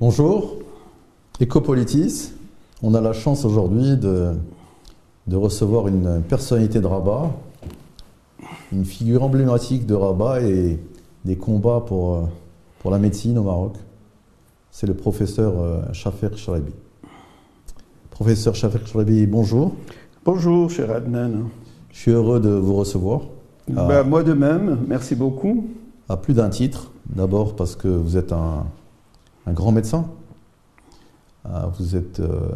Bonjour, Ecopolitis. On a la chance aujourd'hui de, de recevoir une personnalité de Rabat, une figure emblématique de Rabat et des combats pour, euh, pour la médecine au Maroc. C'est le professeur euh, Shafer Shrabi. Professeur Shafer Shrabi, bonjour. Bonjour, cher Adnan. Je suis heureux de vous recevoir. Ah. Ben, moi de même, merci beaucoup. À plus d'un titre. D'abord parce que vous êtes un, un grand médecin. Ah, vous êtes euh,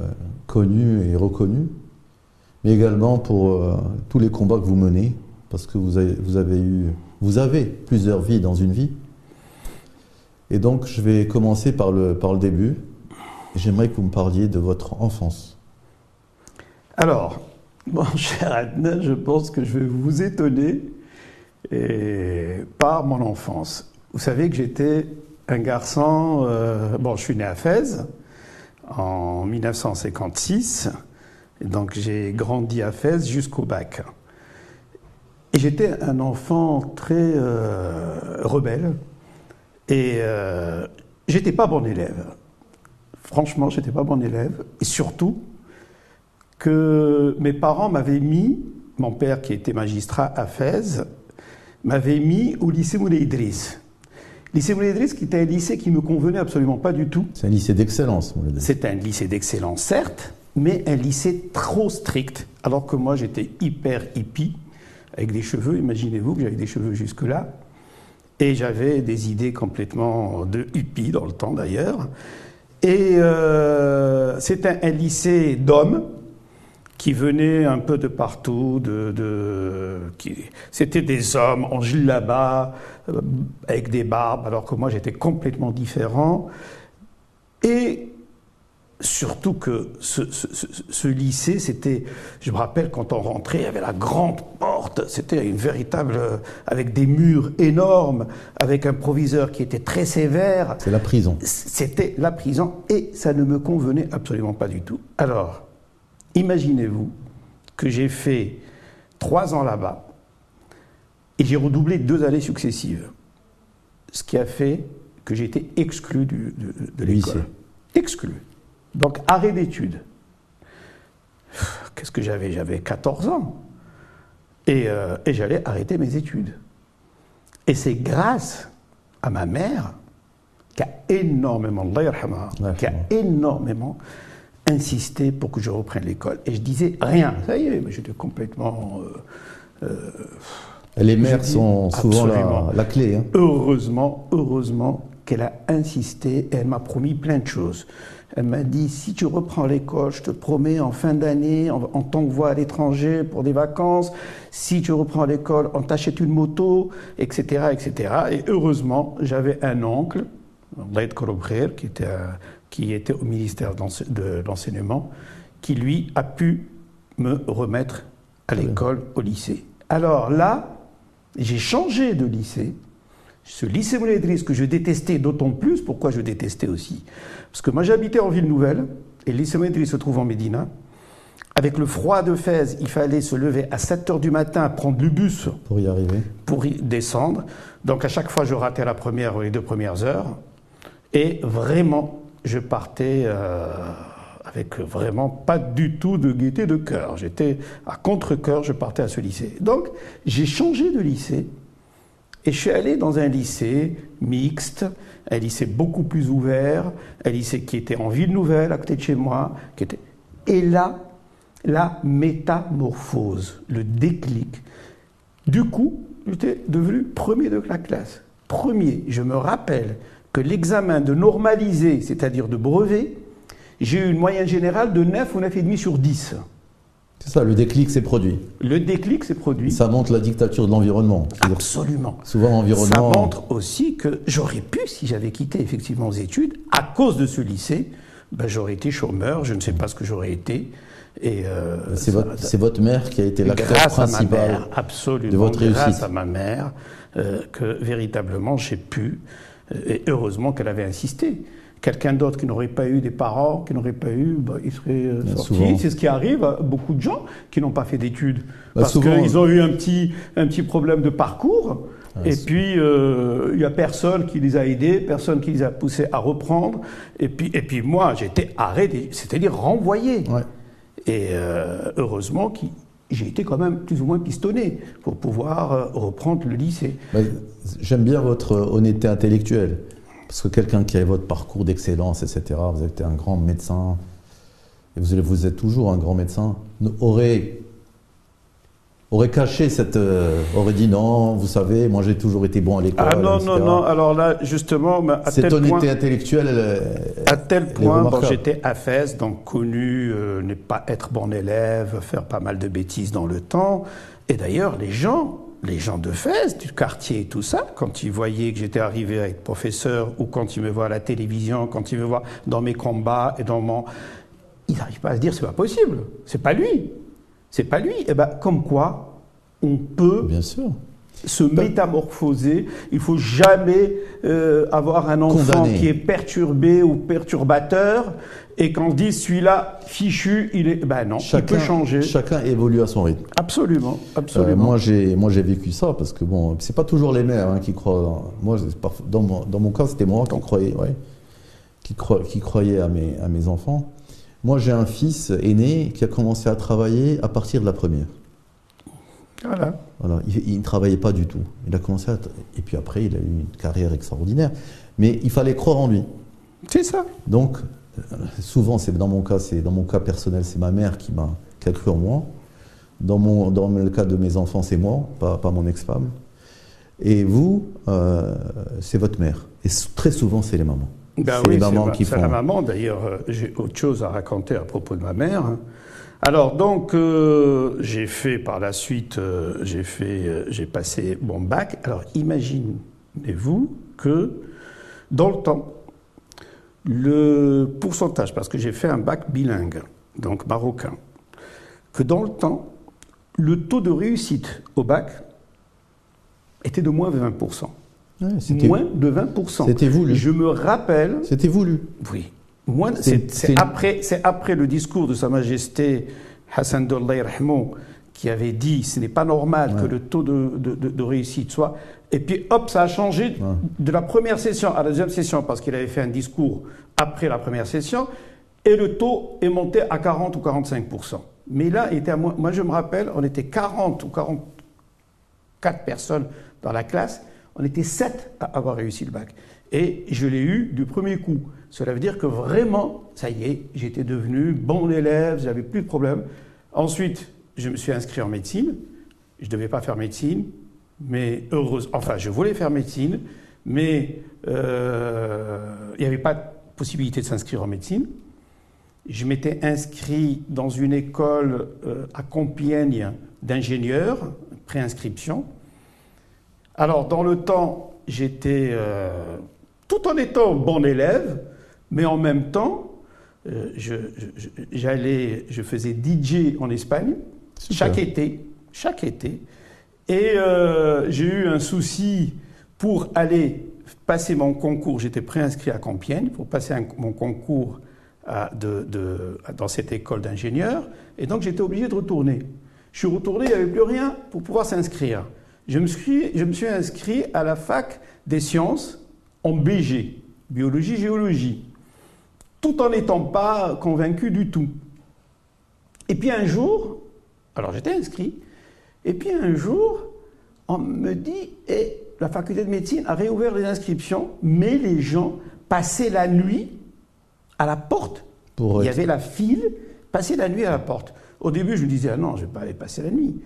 connu et reconnu. Mais également pour euh, tous les combats que vous menez. Parce que vous avez, eu. Vous avez plusieurs vies dans une vie. Et donc, je vais commencer par le, par le début. J'aimerais que vous me parliez de votre enfance. Alors, mon cher Adnan, je pense que je vais vous étonner par mon enfance. Vous savez que j'étais un garçon, euh, bon, je suis né à Fès en 1956, donc j'ai grandi à Fès jusqu'au bac. Et j'étais un enfant très euh, rebelle et euh, j'étais pas bon élève. Franchement, j'étais pas bon élève et surtout que mes parents m'avaient mis, mon père qui était magistrat à Fès, m'avait mis au lycée Moulay Idriss. Lycée Moulay Idriss qui était un lycée qui me convenait absolument pas du tout. C'est un lycée d'excellence, C'est un lycée d'excellence, certes, mais un lycée trop strict. Alors que moi, j'étais hyper hippie, avec des cheveux, imaginez-vous que j'avais des cheveux jusque-là. Et j'avais des idées complètement de hippie dans le temps d'ailleurs. Et euh, c'était un lycée d'hommes, qui venaient un peu de partout, de, c'était des hommes en là-bas, euh, avec des barbes, alors que moi j'étais complètement différent. Et surtout que ce, ce, ce, lycée, c'était, je me rappelle quand on rentrait, il y avait la grande porte, c'était une véritable, avec des murs énormes, avec un proviseur qui était très sévère. C'est la prison. C'était la prison et ça ne me convenait absolument pas du tout. Alors, Imaginez-vous que j'ai fait trois ans là-bas et j'ai redoublé deux années successives. Ce qui a fait que j'ai été exclu de, de l'école. Exclu. Donc arrêt d'études. Qu'est-ce que j'avais? J'avais 14 ans. Euh, et, j'allais arrêter mes études. Et c'est grâce à ma mère qui a énormément, qui a énormément insisté pour que je reprenne l'école. Et je disais rien. Ça y est, j'étais complètement. Euh, euh, les mères sont souvent la, clé. Hein. Heureusement, heureusement qu'elle a insisté et elle m'a promis plein de choses. Elle m'a dit si tu reprends l'école, je te promets en fin d'année, en, tant que voix à l'étranger pour des vacances, si tu reprends l'école, on t'achète une moto, etc., etc. Et heureusement, j'avais un oncle, Laïd qui était un, qui était au ministère de l'enseignement, qui lui a pu me remettre à l'école, au lycée. Alors là, j'ai changé de lycée. Ce lycée Moulay que je détestais d'autant plus, pourquoi je détestais aussi? Parce que moi j'habitais en ville nouvelle, et le lycée Moulay se trouve en Médina. Avec le froid de Fès, il fallait se lever à 7 h du matin, prendre le bus. Pour y arriver. Pour y descendre. Donc à chaque fois, je ratais la première, les deux premières heures. Et vraiment, je partais euh, avec vraiment pas du tout de gaieté de cœur. J'étais à contre-cœur, je partais à ce lycée. Donc j'ai changé de lycée et je suis allé dans un lycée mixte, un lycée beaucoup plus ouvert, un lycée qui était en ville nouvelle à côté de chez moi. Qui était... Et là, la métamorphose, le déclic. Du coup, j'étais devenu premier de la classe. Premier, je me rappelle, que l'examen de normalisé, c'est-à-dire de brevet, j'ai eu une moyenne générale de 9 ou 9,5 sur 10. C'est ça, le déclic s'est produit. Le déclic s'est produit. Ça montre la dictature de l'environnement. Absolument. Souvent, l'environnement. Ça montre aussi que j'aurais pu, si j'avais quitté effectivement les études, à cause de ce lycée, ben, j'aurais été chômeur, je ne sais pas ce que j'aurais été. Et euh, c'est votre, votre, mère qui a été l'acteur principal mère, absolument, de votre réussite. Grâce à ma mère, euh, que véritablement j'ai pu et heureusement qu'elle avait insisté. Quelqu'un d'autre qui n'aurait pas eu des parents, qui n'aurait pas eu, bah, il serait euh, sorti. C'est ce qui arrive à beaucoup de gens qui n'ont pas fait d'études. Bah, parce qu'ils ont eu un petit, un petit problème de parcours. et puis, euh, il n'y a personne qui les a aidés, personne qui les a poussés à reprendre. Et puis, et puis moi, j'ai été arrêté, c'est-à-dire renvoyé. Et euh, heureusement que j'ai été quand même plus ou moins pistonné pour pouvoir euh, reprendre le lycée. J'aime bien votre honnêteté intellectuelle. Parce que quelqu'un qui a votre parcours d'excellence, etc., vous êtes un grand médecin, et vous êtes toujours un grand médecin, aurait aurait caché cette. Euh, aurait dit non, vous savez, moi j'ai toujours été bon à l'école. Ah non, non, non, alors là, justement. À cette honnêteté intellectuelle, elle, À tel point, bon, j'étais à Fès, donc connu euh, ne pas être bon élève, faire pas mal de bêtises dans le temps. Et d'ailleurs, les gens. Les gens de Fès, du quartier et tout ça, quand ils voyaient que j'étais arrivé avec professeur, ou quand ils me voient à la télévision, quand ils me voient dans mes combats et dans mon. Ils n'arrivent pas à se dire c'est pas possible, c'est pas lui. C'est pas lui. Et eh ben, comme quoi, on peut Bien sûr. se métamorphoser. Il faut jamais euh, avoir un enfant qui est perturbé ou perturbateur. Et quand on dit celui-là fichu, il est, ben non, chacun, il peut changer. Chacun évolue à son rythme. Absolument, absolument. Euh, moi, j'ai, moi, j'ai vécu ça parce que bon, c'est pas toujours les mères hein, qui croient. Moi, dans mon, dans mon cas, c'était moi qui croyais, ouais, qui, qui croyais à mes, à mes enfants. Moi, j'ai un fils aîné qui a commencé à travailler à partir de la première. Voilà. voilà. Il, ne travaillait pas du tout. Il a commencé à. Et puis après, il a eu une carrière extraordinaire. Mais il fallait croire en lui. C'est ça. Donc, euh, souvent, c'est dans mon cas, c'est dans mon cas personnel, c'est ma mère qui m'a qui a cru en moi. Dans, mon, dans le cas de mes enfants, c'est moi, pas, pas mon ex-femme. Et vous, euh, c'est votre mère. Et très souvent, c'est les mamans. Ben c'est oui, les qui font. la maman. D'ailleurs, euh, j'ai autre chose à raconter à propos de ma mère. Alors donc, euh, j'ai fait par la suite, euh, j'ai fait, j'ai passé mon bac. Alors imaginez-vous que dans le temps, le pourcentage, parce que j'ai fait un bac bilingue, donc marocain, que dans le temps, le taux de réussite au bac était de moins de 20% moins de 20%. C'était voulu. Je me rappelle. C'était voulu. Oui. C'est après, après le discours de Sa Majesté Hassan Dollay qui avait dit ce n'est pas normal que le taux de, de, réussite soit. Et puis hop, ça a changé de la première session à la deuxième session parce qu'il avait fait un discours après la première session et le taux est monté à 40 ou 45%. Mais là, était à moi, moi je me rappelle, on était 40 ou 44 personnes dans la classe on était sept à avoir réussi le bac. Et je l'ai eu du premier coup. Cela veut dire que vraiment, ça y est, j'étais devenu bon élève, j'avais plus de problème. Ensuite, je me suis inscrit en médecine. Je ne devais pas faire médecine, mais heureuse. Enfin, je voulais faire médecine, mais euh, il n'y avait pas de possibilité de s'inscrire en médecine. Je m'étais inscrit dans une école euh, à Compiègne d'ingénieurs, préinscription. Alors, dans le temps, j'étais, euh, tout en étant bon élève, mais en même temps, euh, je, j'allais, je faisais DJ en Espagne chaque été, chaque été, et euh, j'ai eu un souci pour aller passer mon concours. J'étais préinscrit à Compiègne pour passer mon concours dans cette école d'ingénieurs, et donc j'étais obligé de retourner. Je suis retourné, il n'y avait plus rien pour pouvoir s'inscrire je me, suis, je me suis inscrit à la fac des sciences en BG, biologie, géologie, tout en n'étant pas convaincu du tout. Et puis un jour, alors j'étais inscrit, et puis un jour, on me dit, et eh, la faculté de médecine a réouvert les inscriptions, mais les gens passaient la nuit à la porte. Pour Il y avait la file, passaient la nuit à la porte. Au début, je me disais, ah non, je ne vais pas aller passer la nuit.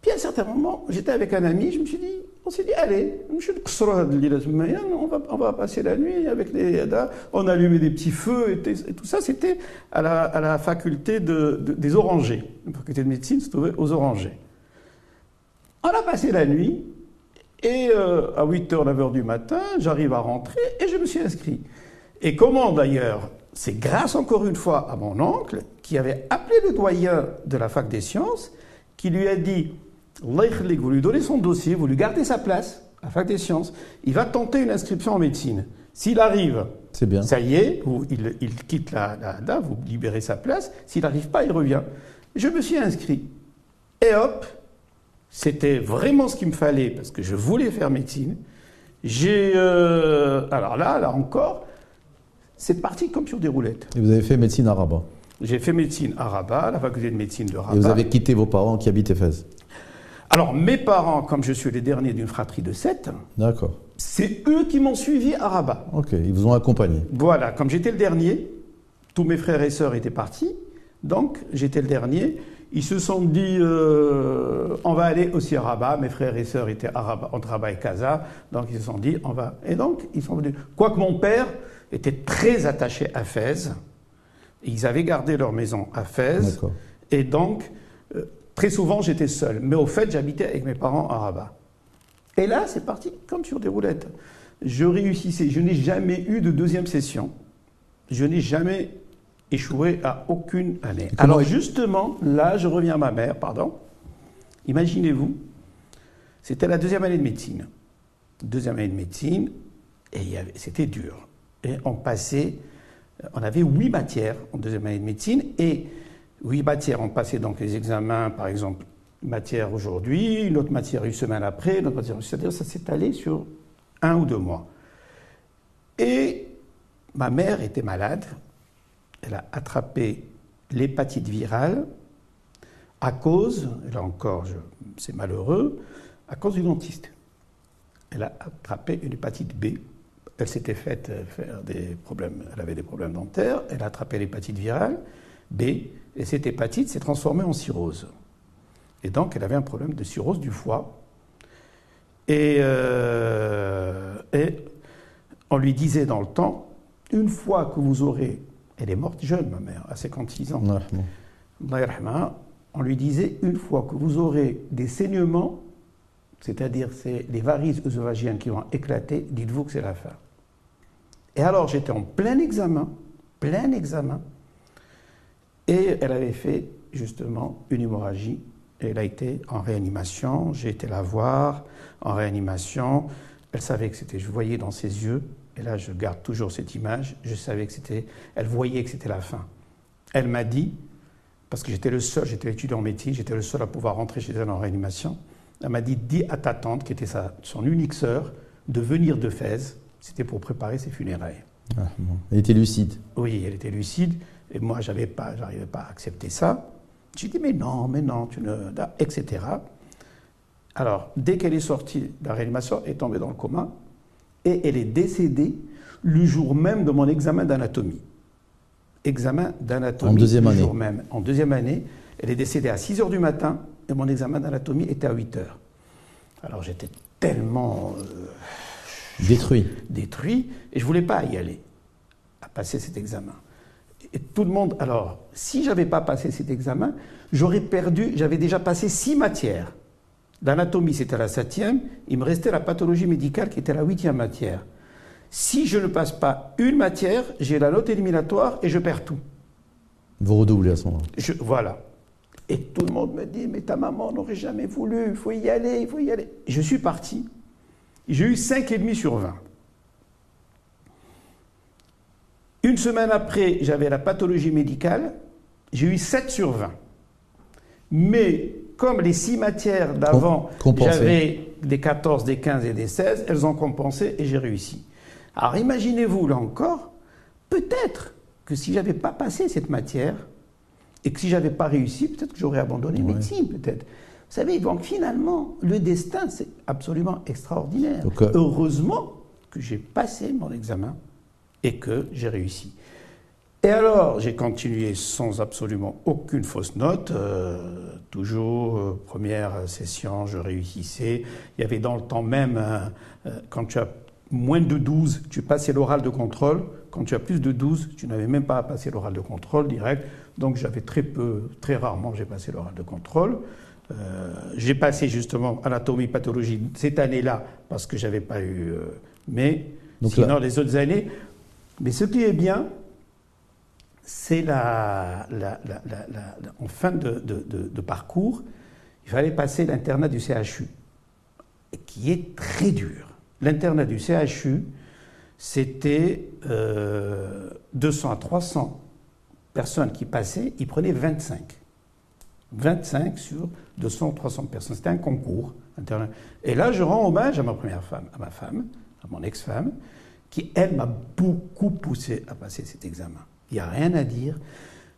Puis à un certain moment, j'étais avec un ami, je me suis dit, on s'est dit, allez, on va, on va passer la nuit avec les On allumait des petits feux et, tout ça. C'était à la, faculté de, des Orangers. La faculté de médecine se trouvait aux Orangers. On a passé la nuit et euh, à 8h, 9h du matin, j'arrive à rentrer et je me suis inscrit. Et comment d'ailleurs? C'est grâce encore une fois à mon oncle qui avait appelé le doyen de la fac des sciences qui lui a dit vous lui donnez son dossier, vous lui gardez sa place à la fac des sciences, il va tenter une inscription en médecine. S'il arrive, bien. ça y est, il, quitte la, la, vous libérez sa place. S'il n'arrive pas, il revient. Je me suis inscrit. Et hop, C'était vraiment ce qu'il me fallait parce que je voulais faire médecine. J'ai. euh, alors là, là encore, c'est parti comme sur des roulettes. Et vous avez fait médecine à Rabat. J'ai fait médecine à Rabat, la faculté de médecine de Rabat. Et vous avez quitté vos parents qui habitent Éphèse. Alors, mes parents, comme je suis les derniers d'une fratrie de sept, D'accord. c'est eux qui m'ont suivi à Rabat. Ok, ils vous ont accompagné. Voilà, comme j'étais le dernier, tous mes frères et sœurs étaient partis, donc j'étais le dernier. Ils se sont dit, euh, on va aller aussi à Rabat. Mes frères et sœurs étaient à Rabat, entre Rabat et Casa, donc ils se sont dit, on va. Et donc ils sont venus. Quoique mon père était très attaché à Fès, ils avaient gardé leur maison à Fès, D'accord. et donc euh, très souvent j'étais seul. Mais au fait, j'habitais avec mes parents à Rabat. Et là, c'est parti comme sur des roulettes. Je réussissais. Je n'ai jamais eu de deuxième session. Je n'ai jamais échoué à aucune année. Alors justement, là, je reviens à ma mère, pardon. Imaginez-vous, c'était la deuxième année de médecine. Deuxième année de médecine, et c'était dur. Et on passait, on avait huit matières en deuxième année de médecine, et huit matières, on passait donc les examens, par exemple, une matière aujourd'hui, une autre matière une semaine après, une autre matière, c'est-à-dire ça s'est allé sur un ou deux mois. Et ma mère était malade, elle a attrapé l'hépatite virale à cause, là encore c'est malheureux, à cause du dentiste. Elle a attrapé une hépatite B. Elle s'était faite euh, faire des problèmes, elle avait des problèmes dentaires, elle a attrapé l'hépatite virale B, et cette hépatite s'est transformée en cirrhose. Et donc elle avait un problème de cirrhose du foie. Et, euh, et on lui disait dans le temps, une fois que vous aurez, elle est morte jeune, ma mère, à 56 ans, on lui disait, une fois que vous aurez des saignements, c'est-à-dire c'est les varices œsophagiennes qui vont éclater, dites-vous que c'est la fin. Et alors j'étais en plein examen, plein examen, et elle avait fait justement une hémorragie. Et elle a été en réanimation, j'ai été la voir en réanimation. Elle savait que c'était, je voyais dans ses yeux, et là je garde toujours cette image, je savais que c'était, elle voyait que c'était la fin. Elle m'a dit, parce que j'étais le seul, j'étais étudiant en médecine, j'étais le seul à pouvoir rentrer chez elle en réanimation. Elle m'a dit, dis à ta tante, qui était sa, son unique sœur, de venir de Fès. C'était pour préparer ses funérailles. Ah, bon. Elle était lucide. Oui, elle était lucide, et moi, j'avais pas, j'arrivais pas à accepter ça. J'ai dit, mais non, mais non, tu ne, etc. Alors, dès qu'elle est sortie de la réanimation, elle est tombée dans le coma, et elle est décédée le jour même de mon examen d'anatomie. Examen d'anatomie. En deuxième le année. jour même. En deuxième année, elle est décédée à 6 heures du matin, et mon examen d'anatomie était à 8 heures. Alors, j'étais tellement. euh, Détruit. détruit et je voulais pas y aller, à passer cet examen. Et tout le monde, alors, si j'avais pas passé cet examen, j'aurais perdu, j'avais déjà passé six matières. L'anatomie, c'était la septième, il me restait la pathologie médicale qui était la huitième matière. Si je ne passe pas une matière, j'ai la note éliminatoire et je perds tout. Vous redoublez à ce moment-là. Je- voilà. Et tout le monde me dit, mais ta maman n'aurait jamais voulu, il faut y aller, il faut y aller. Je suis parti. J'ai eu 5,5 sur 20. Une semaine après, j'avais la pathologie médicale, j'ai eu 7 sur 20. Mais comme les six matières d'avant, j'avais des 14, des 15 et des 16, elles ont compensé et j'ai réussi. Alors imaginez-vous là encore, peut-être que si j'avais pas passé cette matière et que si j'avais pas réussi, peut-être que j'aurais abandonné Ouais. médecine, peut-être. Vous savez, donc finalement, le destin, c'est absolument extraordinaire. Donc, euh, Heureusement que j'ai passé mon examen et que j'ai réussi. Et alors, j'ai continué sans absolument aucune fausse note. euh, toujours, euh, première session, je réussissais. Il y avait dans le temps même, euh, quand tu as moins de 12, tu passais l'oral de contrôle. Quand tu as plus de 12, tu n'avais même pas à passer l'oral de contrôle direct. Donc j'avais très peu, très rarement, j'ai passé l'oral de contrôle. J'ai passé justement anatomie, pathologie cette année-là parce que j'avais pas eu. mais Donc sinon, là- les autres années. Mais ce qui est bien, c'est la, la- en fin de, parcours, il fallait passer l'internat du CHU, qui est très dur. L'internat du CHU, c'était euh, 200 à 300 personnes qui passaient, ils prenaient 25. 25 sur 200 300 personnes. C'était un concours. Et là, je rends hommage à ma première femme, à ma femme, à mon ex-femme, qui, elle, m'a beaucoup poussé à passer cet examen. Il n'y a rien à dire.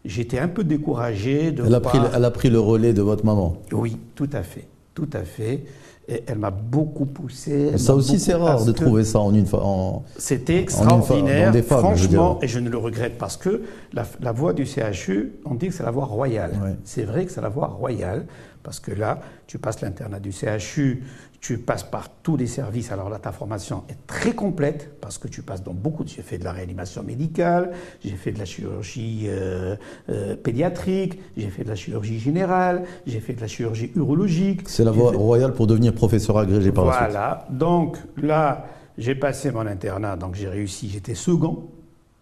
J'étais un peu découragé de elle a, pris, elle a pris le relais de votre maman Oui, tout à fait. Tout à fait. Et elle m'a beaucoup poussé. Ça aussi, c'est rare de trouver ça en une fois. C'était extraordinaire, franchement, et je ne le regrette parce que la, la voie du CHU, on dit que c'est la voie royale. C'est vrai que c'est la voie royale, parce que là, tu passes l'internat du CHU, tu passes par tous les services. Alors là, ta formation est très complète parce que tu passes dans beaucoup de. J'ai fait de la réanimation médicale, j'ai fait de la chirurgie euh, euh, pédiatrique, j'ai fait de la chirurgie générale, j'ai fait de la chirurgie urologique. C'est la voie royale pour devenir professeur agrégé par voilà. la suite. Voilà. Donc là, j'ai passé mon internat, donc j'ai réussi. J'étais second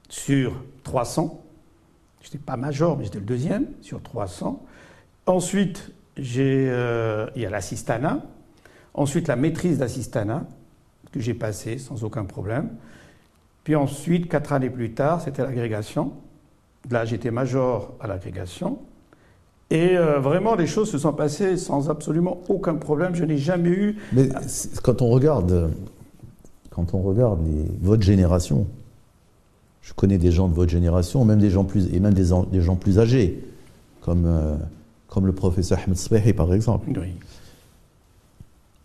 sur 300. J'étais pas major, mais j'étais le deuxième sur 300. Ensuite, j'ai, euh, il y a l'assistanat Ensuite, la maîtrise d'assistanat, que j'ai passée sans aucun problème. Puis ensuite, quatre années plus tard, c'était l'agrégation. Là, j'étais major à l'agrégation. Et euh, vraiment, les choses se sont passées sans absolument aucun problème. Je n'ai jamais eu. Mais quand on regarde, quand on regarde votre génération, je connais des gens de votre génération, même des gens plus et même des, des gens plus âgés, comme euh, comme le professeur Ahmed Sbehi par exemple. Oui.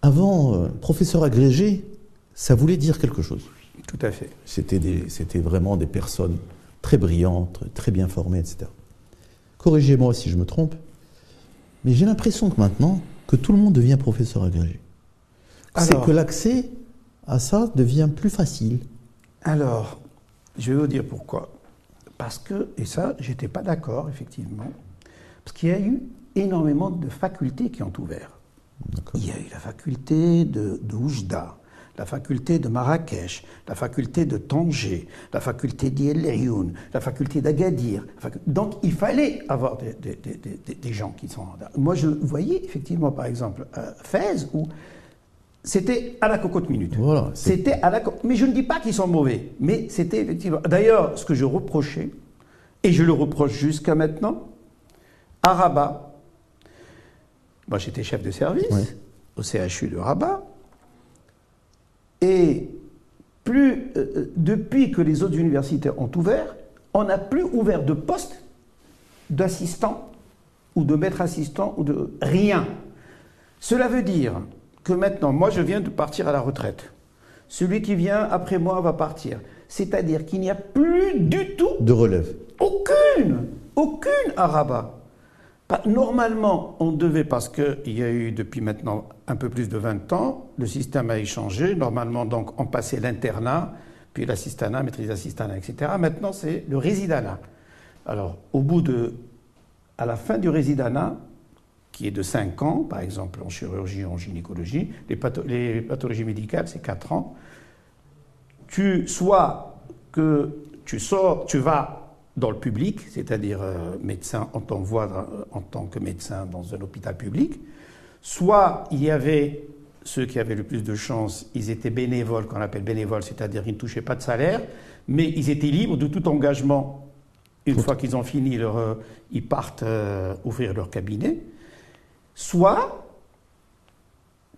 Avant, euh, professeur agrégé, ça voulait dire quelque chose. Tout à fait. C'était, vraiment des personnes très brillantes, très bien formées, etc. Corrigez-moi si je me trompe, mais j'ai l'impression que maintenant, que tout le monde devient professeur agrégé. C'est que l'accès à ça devient plus facile. Alors, je vais vous dire pourquoi. Parce que, et ça, j'étais pas d'accord, effectivement, parce qu'il y a eu énormément de facultés qui ont ouvert. Il y a eu la faculté de, de Oujda, la faculté de Marrakech, la faculté de Tanger, la faculté d'El la faculté d'Agadir. Donc il fallait avoir des, gens qui sont... Moi je voyais effectivement par exemple Fès où c'était à la cocotte minute. Voilà, c'était à la Mais je ne dis pas qu'ils sont mauvais, mais c'était effectivement... D'ailleurs, ce que je reprochais, et je le reproche jusqu'à maintenant, à Rabat, moi, j'étais chef de service au CHU de Rabat. Et plus, euh, euh, depuis que les autres universités ont ouvert, on n'a plus ouvert de poste d'assistant ou de maître assistant ou de rien. Cela veut dire que maintenant, moi je viens de partir à la retraite. Celui qui vient après moi va partir. C'est-à-dire qu'il n'y a plus du tout de relève. Aucune, aucune à Rabat. Normalement, on devait, parce qu'il y a eu depuis maintenant un peu plus de 20 ans, le système a échangé. Normalement, donc, on passait l'internat, puis l'assistanat, maîtrise d'assistanat, etc. Maintenant, c'est le résidanat. Alors, au bout de. À la fin du résidanat, qui est de 5 ans, par exemple en chirurgie, en gynécologie, les, les pathologies médicales, c'est 4 ans, tu, soit que tu sors, tu vas dans le public, c'est-à-dire euh, médecin, on t'envoie en tant que médecin dans un hôpital public, soit il y avait ceux qui avaient le plus de chance, ils étaient bénévoles, qu'on appelle bénévoles, c'est-à-dire ils ne touchaient pas de salaire, mais ils étaient libres de tout engagement. Une fois qu'ils ont fini leur, euh, ils partent euh, ouvrir leur cabinet. Soit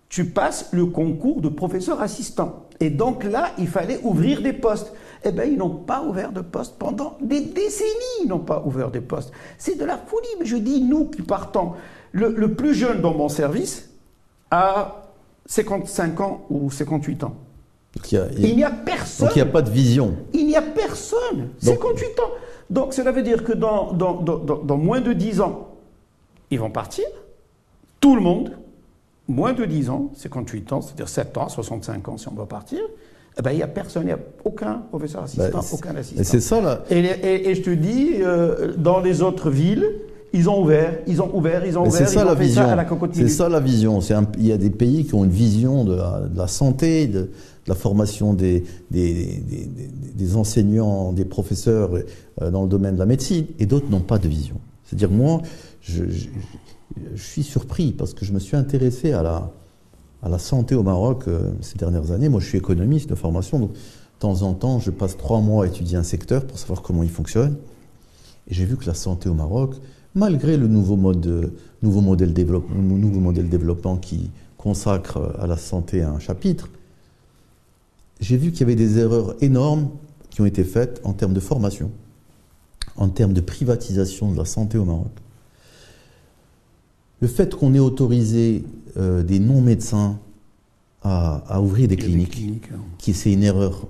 tu passes le concours de professeur assistant. Et donc là, il fallait ouvrir des postes eh bien, ils n'ont pas ouvert de poste pendant des décennies. Ils n'ont pas ouvert des postes. C'est de la folie. Mais je dis, nous qui partons, le, plus jeune dans mon service a 55 ans ou 58 ans. il, n'y a personne. Donc il n'y a pas de vision. Il n'y a personne. 58 ans. Donc cela veut dire que dans, dans, dans, dans, moins de 10 ans, ils vont partir. Tout le monde. Moins de 10 ans, 58 ans, c'est-à-dire 7 ans, 65 ans si on doit partir. Eh ben, il n'y a personne, il n'y a aucun professeur assistant, bah, aucun assistant. C'est ça là. Et, et, je te dis, euh, dans les autres villes, ils ont ouvert, ils ont ouvert, ils ont ouvert. C'est ça, la vision. C'est ça la vision. il y a des pays qui ont une vision de la, santé, de, la formation des, des, des, des, enseignants, des professeurs euh, dans le domaine de la médecine, et d'autres n'ont pas de vision. C'est-à-dire moi, je, je, suis surpris parce que je me suis intéressé à la, santé au Maroc euh, ces dernières années. Moi, je suis économiste de formation, donc de temps en temps, je passe trois mois à étudier un secteur pour savoir comment il fonctionne. Et j'ai vu que la santé au Maroc, malgré le nouveau, modèle développement, nouveau modèle développement qui consacre à la santé un chapitre, j'ai vu qu'il y avait des erreurs énormes qui ont été faites en termes de formation, en termes de privatisation de la santé au Maroc. Le fait qu'on ait autorisé euh, des non-médecins à, ouvrir des cliniques, hein. qui c'est une erreur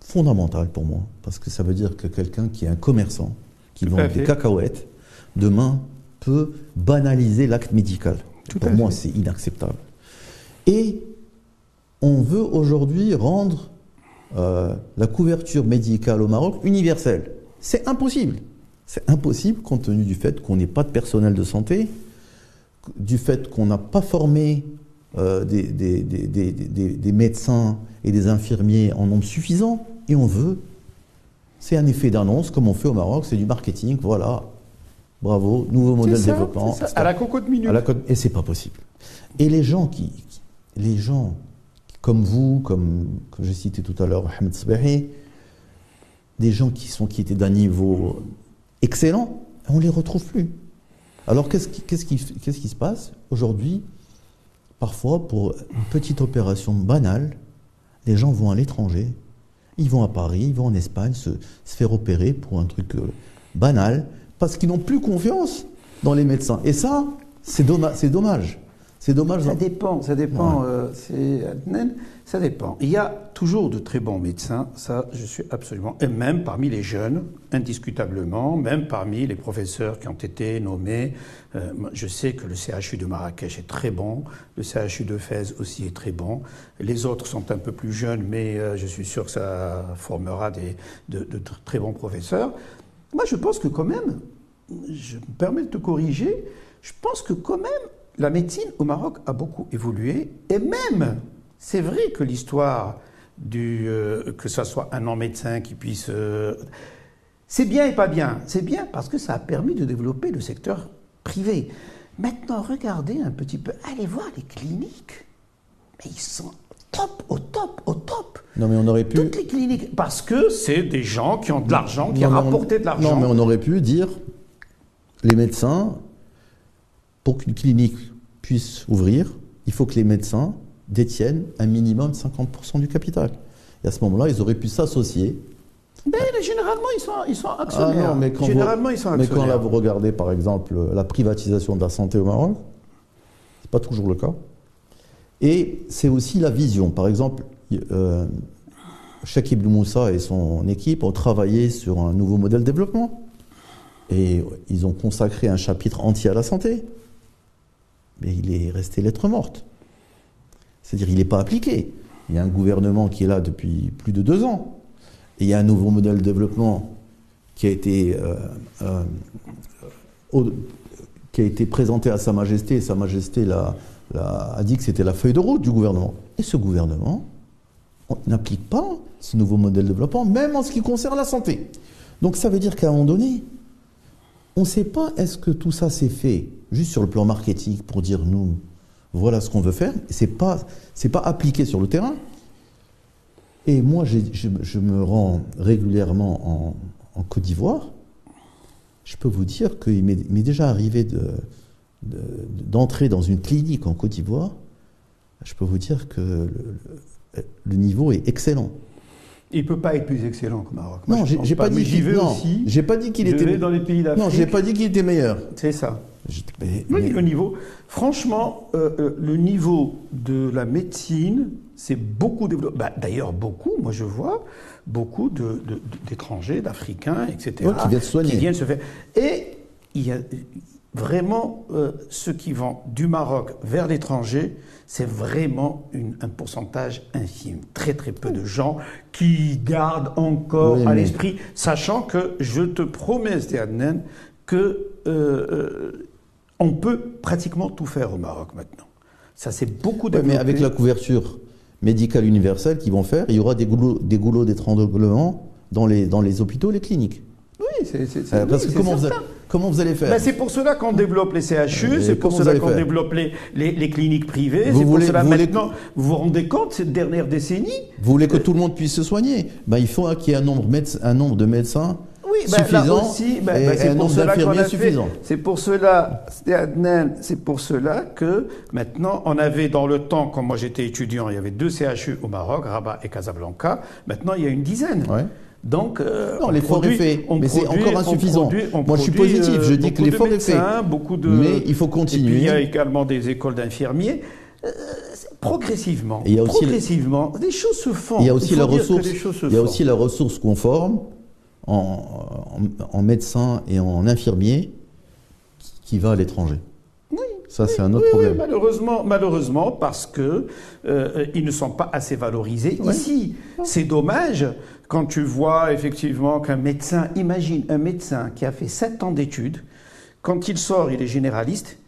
fondamentale pour moi, parce que ça veut dire que quelqu'un qui est un commerçant, qui vend des cacahuètes, demain peut banaliser l'acte médical. pour moi, c'est inacceptable. Et on veut aujourd'hui rendre euh, la couverture médicale au Maroc universelle. C'est impossible. C'est impossible compte tenu du fait qu'on n'ait pas de personnel de santé, du fait qu'on n'a pas formé euh, des, des, médecins et des infirmiers en nombre suffisant, et on veut. C'est un effet d'annonce, comme on fait au Maroc, c'est du marketing, voilà. Bravo, nouveau modèle de développement. À la cocotte minute. Et c'est pas possible. Et les gens qui, les gens comme vous, comme, j'ai cité tout à l'heure Ahmed des gens qui, sont, qui étaient d'un niveau excellent, on ne les retrouve plus. Alors qu'est-ce qui, qu'est-ce qui, se passe Aujourd'hui, parfois, pour une petite opération banale, les gens vont à l'étranger, ils vont à Paris, ils vont en Espagne se, se faire opérer pour un truc euh, banal, parce qu'ils n'ont plus confiance dans les médecins. Et ça, c'est dommage. C'est dommage. Ça dépend, ça dépend. Euh, ça dépend. Il y a toujours de très bons médecins, ça je suis absolument. Et même parmi les jeunes, indiscutablement, même parmi les professeurs qui ont été nommés. Euh, je sais que le CHU de Marrakech est très bon, le CHU de Fès aussi est très bon. Les autres sont un peu plus jeunes, mais euh, je suis sûr que ça formera des, de, de très bons professeurs. Moi je pense que quand même, je me permets de te corriger, je pense que quand même, la médecine au Maroc a beaucoup évolué et même, c'est vrai que l'histoire du euh, que ce soit un non-médecin qui puisse euh, c'est bien et pas bien. C'est bien parce que ça a permis de développer le secteur privé. Maintenant, regardez un petit peu, allez voir les cliniques. Mais ils sont top, au top, au top. Non, mais on aurait pu. Toutes les cliniques. Parce que c'est des gens qui ont de l'argent, qui ont rapporté de l'argent. Non, mais on aurait pu dire les médecins, pour qu'une clinique puisse ouvrir, il faut que les médecins détiennent un minimum 50% du capital. Et à ce moment-là, ils auraient pu s'associer. Mais généralement, ils sont, ils sont actionnaires. Ah non, mais quand généralement, vous, ils sont actionnaires. Mais quand là, vous regardez, par exemple, la privatisation de la santé au Maroc, c'est pas toujours le cas. Et c'est aussi la vision. Par exemple, euh, Ibn Moussa et son équipe ont travaillé sur un nouveau modèle de développement. Et ils ont consacré un chapitre entier à la santé mais il est resté lettre morte. C'est-à-dire il n'est pas appliqué. Il y a un gouvernement qui est là depuis plus de deux ans. Et il y a un nouveau modèle de développement qui a été, euh, euh, qui a été présenté à Sa Majesté. Et Sa Majesté a dit que c'était la feuille de route du gouvernement. Et ce gouvernement n'applique pas ce nouveau modèle de développement, même en ce qui concerne la santé. Donc ça veut dire qu'à un moment donné, on ne sait pas est-ce que tout ça s'est fait juste sur le plan marketing pour dire nous, voilà ce qu'on veut faire. Pas, c'est pas appliqué sur le terrain. Et moi, je, me rends régulièrement en, Côte d'Ivoire. Je peux vous dire qu'il m'est, déjà arrivé de, d'entrer dans une clinique en Côte d'Ivoire. Je peux vous dire que le niveau est excellent. Il peut pas être plus excellent que Maroc. non, j'ai pas, dit. Vais aussi. J'ai pas dit qu'il était. dans les pays d'Afrique. Non, j'ai pas dit qu'il était meilleur. C'est ça. Le niveau, franchement, euh, euh, le niveau de la médecine, c'est beaucoup développé. Bah, D'ailleurs, beaucoup. Moi, je vois beaucoup d'étrangers, d'Africains, etc. qui viennent se soigner. Qui viennent se faire. Et il y a vraiment euh, ceux qui vont du Maroc vers l'étranger c'est vraiment un pourcentage infime. Très très peu de gens qui gardent encore à l'esprit, sachant que je te promets, Stéanen, que euh, euh, on peut pratiquement tout faire au Maroc maintenant. Ça c'est beaucoup de. mais avec la couverture médicale universelle qu'ils vont faire, il y aura des goulots, des goulots d'étranglement dans les, dans les hôpitaux, les cliniques. Oui, c'est euh, Parce que comment vous, comment vous allez faire ben, C'est pour cela qu'on développe les CHU, c'est pour cela qu'on développe les, les, cliniques privées, c'est pour cela vous maintenant, vous vous rendez compte, cette dernière décennie Vous voulez que tout le monde puisse se soigner ben, Il faut qu'il y ait un nombre, un nombre de médecins oui, ben suffisant aussi, ben, et ben, c'est un pour nombre cela qu'on d'infirmiers a fait- suffisant. C'est pour cela, c'est pour cela que maintenant on avait dans le temps, quand moi j'étais étudiant, il y avait deux CHU au Maroc, Rabat et Casablanca. Maintenant il y a une dizaine. Ouais. Donc, euh, Non, on l'effort est fait, mais c'est encore on insuffisant. produit- on Moi, je suis positif, je dis que l'effort est fait. médecins, Beaucoup de, Mais il faut Et puis, continuer. il y a également des écoles d'infirmiers. Euh, progressivement, Et il y a aussi le- progressivement, des choses se font. Il y a aussi la ressource. Il y a aussi la ressource conforme en, en, en médecin et en infirmier qui- qui va à l'étranger. Ça, c'est un autre Oui, oui, problème. malheureusement, malheureusement, parce que euh, ils ne sont pas assez valorisés Ouais. ici. C'est dommage quand tu vois effectivement qu'un médecin, imagine un médecin qui a fait 7 ans d'études, quand il sort, il est généraliste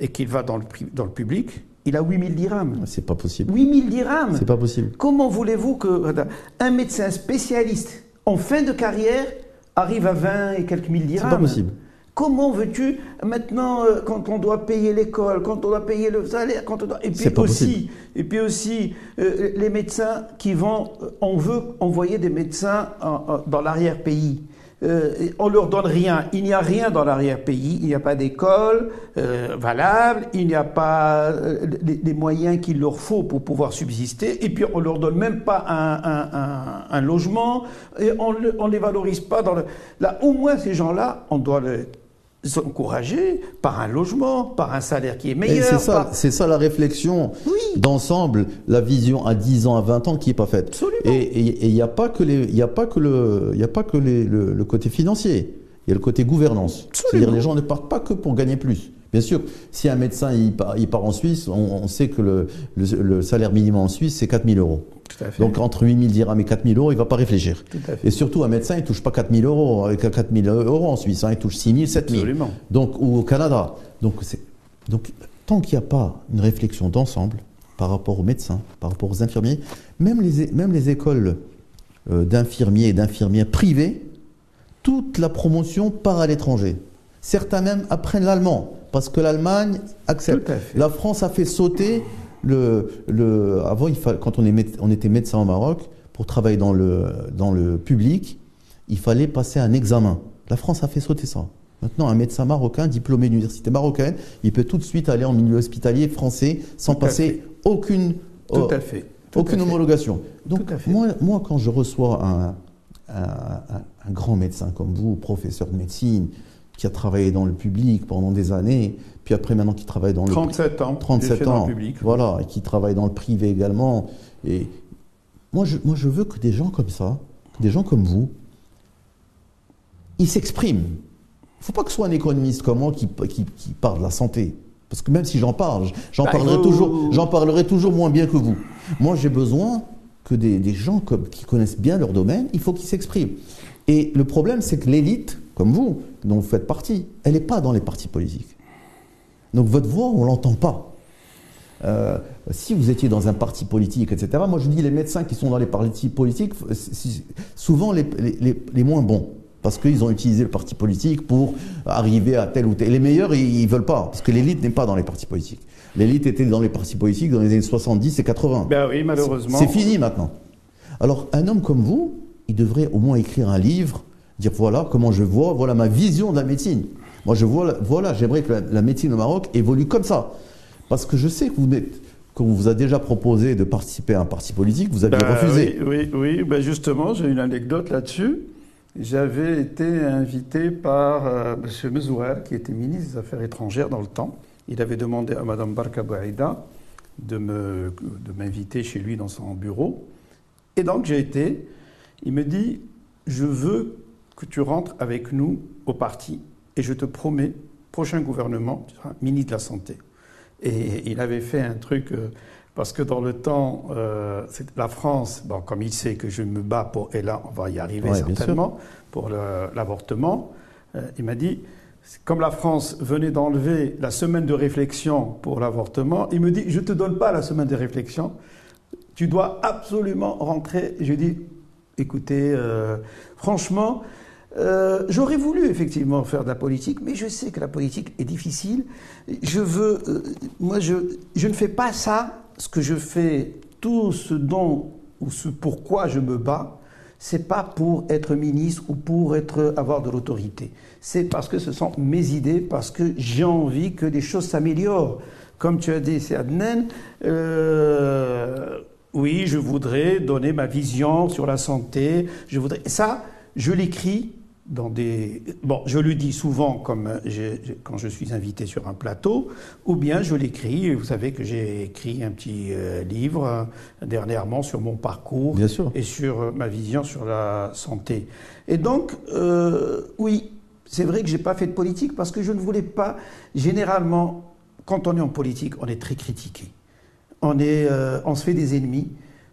et qu'il va dans le, dans le public, il a 8000 dirhams. C'est pas possible. 8000 dirhams C'est pas possible. Comment voulez-vous que un médecin spécialiste en fin de carrière arrive à 20 et quelques mille C'est dirhams? pas possible. Comment veux-tu maintenant euh, quand on doit payer l'école, quand on doit payer le salaire, quand on doit... et puis aussi et puis aussi euh, les médecins qui vont euh, on veut envoyer des médecins en- en- dans l'arrière-pays. Euh, on leur donne rien. Il n'y a rien dans l'arrière-pays. Il n'y a pas d'école euh, valable. Il n'y a pas euh, les, les moyens qu'il leur faut pour pouvoir subsister. Et puis on leur donne même pas un, un- un- un logement. Et on ne les valorise pas. Dans le... Là, au moins ces gens-là, on doit les encourager par un logement, par un salaire qui est meilleur. c'est ça, par- c'est ça la réflexion Oui. d'ensemble, la vision à 10 ans, à 20 ans qui est pas faite. Absolument. Et il n'y a pas que les, il y a pas que le, il a pas que les- le, le côté financier. Il y a le côté gouvernance. C'est-à-dire les gens ne partent pas que pour gagner plus. Bien sûr, si un médecin il part, il part en Suisse, on, on sait que le, le- le salaire minimum en Suisse c'est 4000 euros. Tout à fait. Donc entre 8000 dirhams et 4000 euros, il va pas réfléchir. Tout à fait. Et surtout, un médecin, il touche pas 4000 euros, avec 4000 euros en Suisse, hein, il touche 6000, 7000. Absolument. Donc, ou au Canada. Donc, tant qu'il n'y a pas une réflexion d'ensemble par rapport aux médecins, par rapport aux infirmiers, même les, même les écoles euh, d'infirmiers et d'infirmières privées, toute la promotion part à l'étranger. Certains même apprennent l'allemand, parce que l'Allemagne accepte. La France a fait sauter le. le avant, il quand on, est méde- on était médecin au Maroc, pour travailler dans le, dans le public, il fallait passer un examen. La France a fait sauter ça. Maintenant, un médecin marocain, diplômé d'université marocaine, il peut tout de suite aller en milieu hospitalier français sans Tout passer aucune, Tout euh, à fait. Tout aucune à fait. homologation. Donc, Tout à fait. moi, moi, quand je reçois un, un- un- un grand médecin comme vous, professeur de médecine, qui a travaillé dans le public pendant des années, puis après maintenant qui travaille dans le 37 ans. j'ai 37 fait dans ans, public. voilà, et qui travaille dans le privé également. Et moi, je, moi, je veux que des gens comme ça, des gens comme vous, ils s'expriment. Il ne faut pas que ce soit un économiste comme moi qui, qui, qui parle de la santé. Parce que même si j'en parle, j'en Bah, parlerai, toujours, parlerai toujours moins bien que vous. Moi, j'ai besoin que des, gens qui connaissent bien leur domaine, il faut qu'ils s'expriment. Et le problème, c'est que l'élite, comme vous, dont vous faites partie, elle n'est pas dans les partis politiques. Donc votre voix, on l'entend pas. Euh, si vous étiez dans un parti politique, etc., moi je dis les médecins qui sont dans les partis politiques, souvent les, les- moins bons, parce qu'ils ont utilisé le parti politique pour arriver à tel ou tel. Les meilleurs, ils, ils veulent pas, parce que l'élite n'est pas dans les partis politiques. L'élite était dans les partis politiques dans les années 70 et 80. Ben oui, malheureusement. C'est fini maintenant. Alors, un homme comme vous, il devrait au moins écrire un livre, dire voilà comment je vois, voilà ma vision de la médecine. Moi, je vois, voilà, j'aimerais que la, la médecine au Maroc évolue comme ça. Parce que je sais que vous n'êtes- qu'on vous a déjà proposé de participer à un parti politique, vous aviez Ben refusé. Oui, oui, oui. Ben justement, j'ai une anecdote là-dessus. J'avais été invité par euh, M. Mezouer, qui était ministre des Affaires étrangères dans le temps. Il avait demandé à Mme Barka Bouaïda de m'inviter chez lui dans son bureau. Et donc j'ai été. Il me dit Je veux que tu rentres avec nous au parti et je te promets, prochain gouvernement, tu seras ministre de la Santé. Et il avait fait un truc, euh, parce que dans le temps, euh, la France, bon, comme il sait que je me bats pour, et là on va y arriver Ouais, certainement, pour l'avortement, euh, il m'a dit, comme la France venait d'enlever la semaine de réflexion pour l'avortement, il me dit, je ne te donne pas la semaine de réflexion, tu dois absolument rentrer. Je dis, écoutez, euh, franchement, euh, j'aurais voulu effectivement faire de la politique, mais je sais que la politique est difficile. Je veux, euh, moi, je, je ne fais pas ça. Ce que je fais, tout ce dont ou ce pourquoi je me bats, c'est pas pour être ministre ou pour être, avoir de l'autorité. C'est parce que ce sont mes idées, parce que j'ai envie que les choses s'améliorent. Comme tu as dit, c'est Adnan, euh, oui, je voudrais donner ma vision sur la santé. Je voudrais. Ça, je l'écris dans des. Bon, je le dis souvent comme quand je suis invité sur un plateau, ou bien je l'écris. Vous savez que j'ai écrit un petit euh, livre euh, dernièrement sur mon parcours et sur euh, ma vision sur la santé. Et donc, oui, c'est vrai que j'ai pas fait de politique parce que je ne voulais pas. Généralement, quand on est en politique, on est très critiqué. On est, on se fait des ennemis.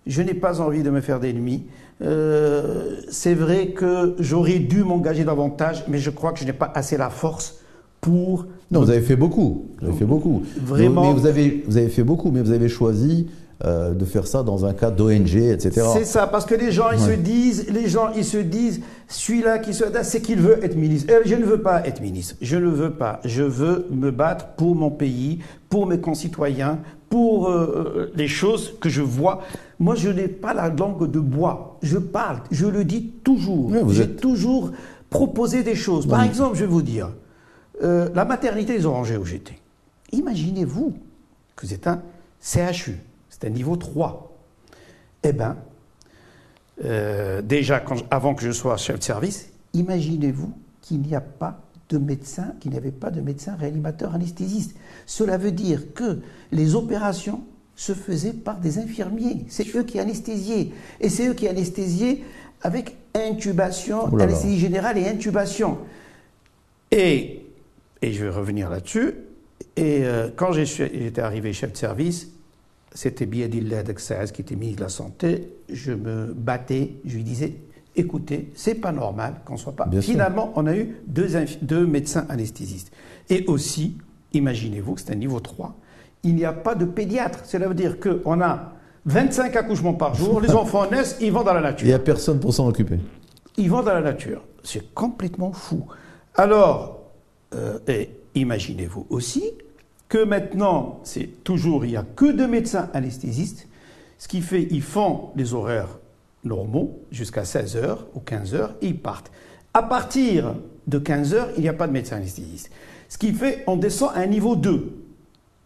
Je n'ai pas envie de me faire d'ennemis. Euh, c'est vrai que j'aurais dû m'engager davantage, mais je crois que je n'ai pas assez la force pour. Non, vous avez fait beaucoup. Vous avez fait beaucoup. Vraiment. Mais vous avez, vous avez fait beaucoup, mais vous avez choisi euh, de faire ça dans un cas d'ONG, etc. C'est ça, parce que les gens, ils se disent, les gens, ils se disent, celui-là qui se c'est qu'il veut être ministre. Euh, je ne veux pas être ministre. Je ne veux pas. Je veux me battre pour mon pays, pour mes concitoyens, pour euh, les choses que je vois. Moi, je n'ai pas la langue de bois. Je parle, je le dis toujours. J'ai toujours proposé des choses. Par exemple, je vais vous dire, la maternité des Orangers où j'étais. Imaginez-vous que c'est un CHU c'est un niveau 3. Eh bien, euh, déjà, avant que je sois chef de service, imaginez-vous qu'il n'y a pas de médecin, qu'il n'y avait pas de médecin réanimateur anesthésiste. Cela veut dire que les opérations se faisaient par des infirmiers. C'est eux qui anesthésiaient. Et c'est eux qui anesthésiaient avec intubation, oh anesthésie générale et intubation. Et, et je vais revenir là-dessus. Et euh, quand j'étais arrivé chef de service, c'était Biadillah Daxaz qui était ministre de la Santé, je me battais, je lui disais écoutez, c'est pas normal qu'on soit pas. Finalement, on a eu deux, deux, médecins anesthésistes. Et aussi, imaginez-vous que c'est un niveau 3, il n'y a pas de pédiatre. Cela veut dire qu'on a 25 accouchements par jour, les enfants naissent, ils vont dans la nature. Il n'y a personne pour s'en occuper. Ils vont dans la nature. C'est complètement fou. Alors, euh, et imaginez-vous aussi que maintenant, c'est toujours, il n'y a que deux médecins anesthésistes, ce qui fait ils font les horaires normaux jusqu'à 16 h ou 15 h et ils partent. À partir de 15 h il n'y a pas de médecin anesthésiste. Ce qui fait on descend à un niveau 2.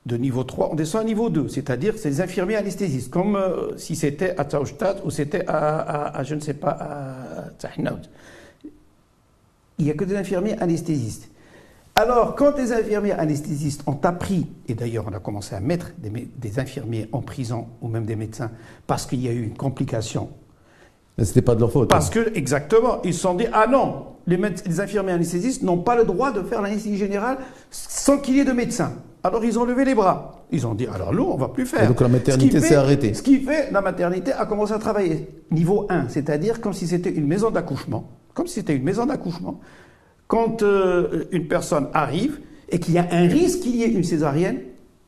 De niveau 3, on descend à niveau 2, c'est-à-dire c'est les infirmiers anesthésistes, comme euh, si c'était à Taoustad ou c'était à, je ne sais pas, à Tahnaout. Il n'y a que des infirmiers anesthésistes. Alors, quand les infirmiers anesthésistes ont appris, et d'ailleurs on a commencé à mettre des, infirmiers en prison ou même des médecins parce qu'il y a eu une complication. Mais ce n'était pas de leur faute. Parce que, exactement, ils se sont dit, ah non, les, les infirmiers anesthésistes n'ont pas le droit de faire l'anesthésie générale sans qu'il y ait de médecin. Alors ils ont levé les bras. Ils ont dit, alors nous, on va plus faire. donc la maternité s'est arrêtée. Ce qui fait, la maternité a commencé à travailler. Niveau 1, c'est-à-dire comme si c'était une maison d'accouchement. Comme si c'était une maison d'accouchement quand euh, une personne arrive et qu'il y a un risque qu'il y ait une césarienne,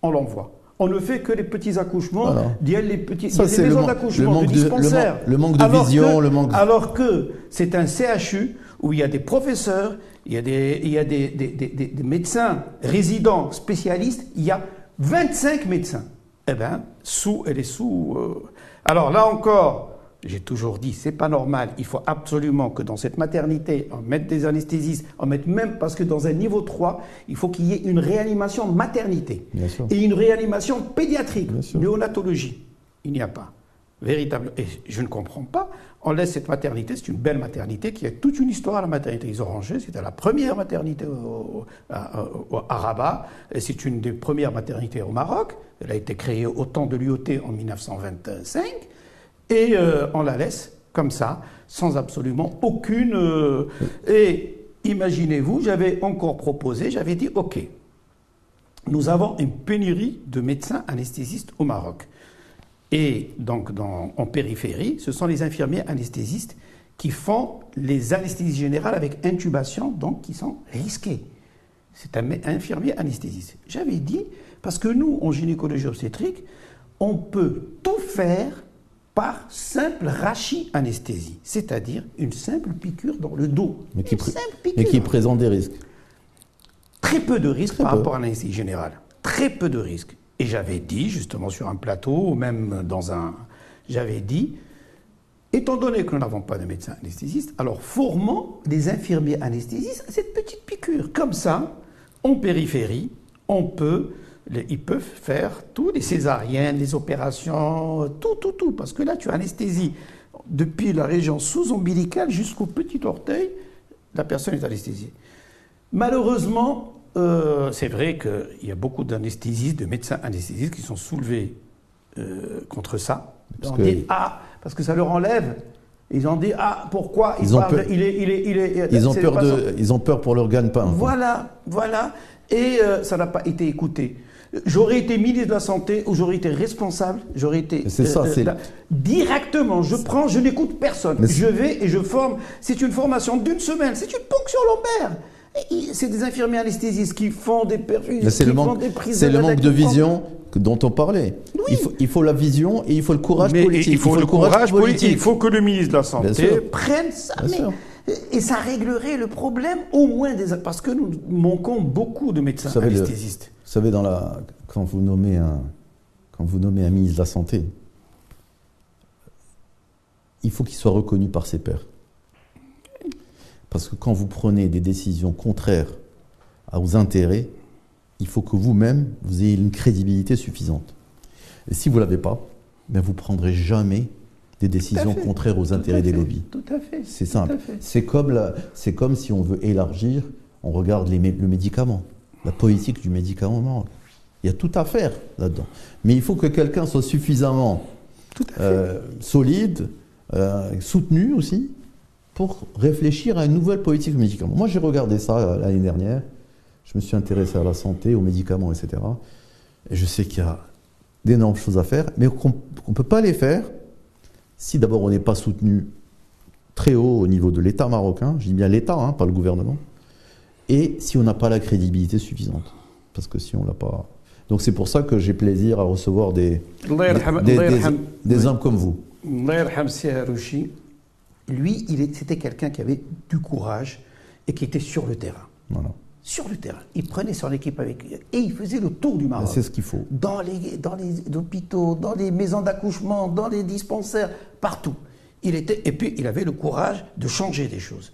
on l'envoie. On ne fait que les petits accouchements, il y a les petits, maisons d'accouchement, le, dispensaires. Le, manque de vision, le manque. Alors que c'est un CHU où il y a des professeurs, il y a des, il y a des, des, médecins résidents spécialistes, il y a 25 médecins. Eh bien, sous, elle est sous. Euh, alors là encore, j'ai toujours dit, c'est pas normal. Il faut absolument que dans cette maternité, on mette des anesthésistes, on mette même, parce que dans un niveau 3, il faut qu'il y ait une réanimation maternité. Et une réanimation pédiatrique, néonatologie. Il n'y a pas. Véritable. Et je ne comprends pas. On laisse cette maternité, c'est une belle maternité qui a toute une histoire, la maternité des Orangers. C'était la première maternité à, à, Rabat. C'est une des premières maternités au Maroc. Elle a été créée au temps de l'UOT en 1925 et euh, on la laisse comme ça, sans absolument aucune... Euh, et imaginez-vous, j'avais encore proposé, j'avais dit, OK, nous avons une pénurie de médecins anesthésistes au Maroc. Et donc en périphérie, ce sont les infirmiers anesthésistes qui font les anesthésies générales avec intubation, donc qui sont risquées. C'est un infirmier anesthésiste. J'avais dit, parce que nous, en gynécologie obstétrique, on peut tout faire par simple rachi-anesthésie, c'est-à-dire une simple piqûre dans le dos. Mais qui, mais qui présente des risques. Très peu de risques par rapport à l'anesthésie générale. Très peu de risques. Et j'avais dit, justement sur un plateau, ou même dans un... J'avais dit, Étant donné que nous n'avons pas de médecin anesthésiste, alors formons des infirmiers anesthésistes à cette petite piqûre. Comme ça, en périphérie, on peut, ils peuvent faire tout, les césariennes, les opérations, tout, tout, tout. Parce que là, tu as anesthésie depuis la région sous-ombilicale jusqu'au petit orteil, la personne est anesthésiée. Malheureusement, euh, c'est vrai qu'il y a beaucoup d'anesthésistes, de médecins anesthésistes qui sont soulevés euh, contre ça. Parce que... ah, parce que ça leur enlève. Ils ont dit ah pourquoi ils, ont peur. Il est, il est, il est, ils ont peur de, ils ont peur pour leur gagne-pain. Voilà, voilà, et euh, ça n'a pas été écouté. J'aurais été ministre de la santé ou j'aurais été responsable, j'aurais été c'est ça, euh, directement. Je prends, je n'écoute personne. Je vais et je forme. C'est une formation d'une semaine. C'est une ponction lombaire. C'est des infirmiers anesthésistes qui font des perfusions. C'est le manque, c'est le manque de vision dont on parlait. Il, faut, il, faut, la vision et il faut le courage politique. Il faut, le courage, politique. Il faut que le ministre de la Santé prenne ça. et ça réglerait le problème au moins des... Parce que nous manquons beaucoup de médecins anesthésistes. Vous savez, dans la, quand, vous nommez un, quand vous nommez un ministre de la Santé, il faut qu'il soit reconnu par ses pairs. Parce que quand vous prenez des décisions contraires à vos intérêts, il faut que vous-même, vous ayez une crédibilité suffisante. Et si vous ne l'avez pas, ben vous ne prendrez jamais des décisions contraires aux intérêts des lobbies. Tout à fait. C'est simple. C'est comme, comme si on veut élargir, on regarde les, le médicament, la politique du médicament. Il y a tout à faire là-dedans. Mais il faut que quelqu'un soit suffisamment euh, solide, euh, soutenu aussi, pour réfléchir à une nouvelle politique du médicament. Moi, j'ai regardé ça euh, l'année dernière. Je me suis intéressé à la santé, aux médicaments, etc. Et je sais qu'il y a d'énormes choses à faire, mais qu'on ne peut pas les faire si d'abord on n'est pas soutenu très haut au niveau de l'État marocain, je dis bien l'État, hein, pas le gouvernement, et si on n'a pas la crédibilité suffisante. Parce que si on l'a pas. Donc c'est pour ça que j'ai plaisir à recevoir des, des, hommes comme vous. Lui, c'était quelqu'un qui avait du courage et qui était sur le terrain. Voilà sur le terrain. Il prenait son équipe avec lui et il faisait le tour du Maroc. C'est ce qu'il faut. Dans les, dans les hôpitaux, dans les maisons d'accouchement, dans les dispensaires, partout. Il était, et puis il avait le courage de changer des choses.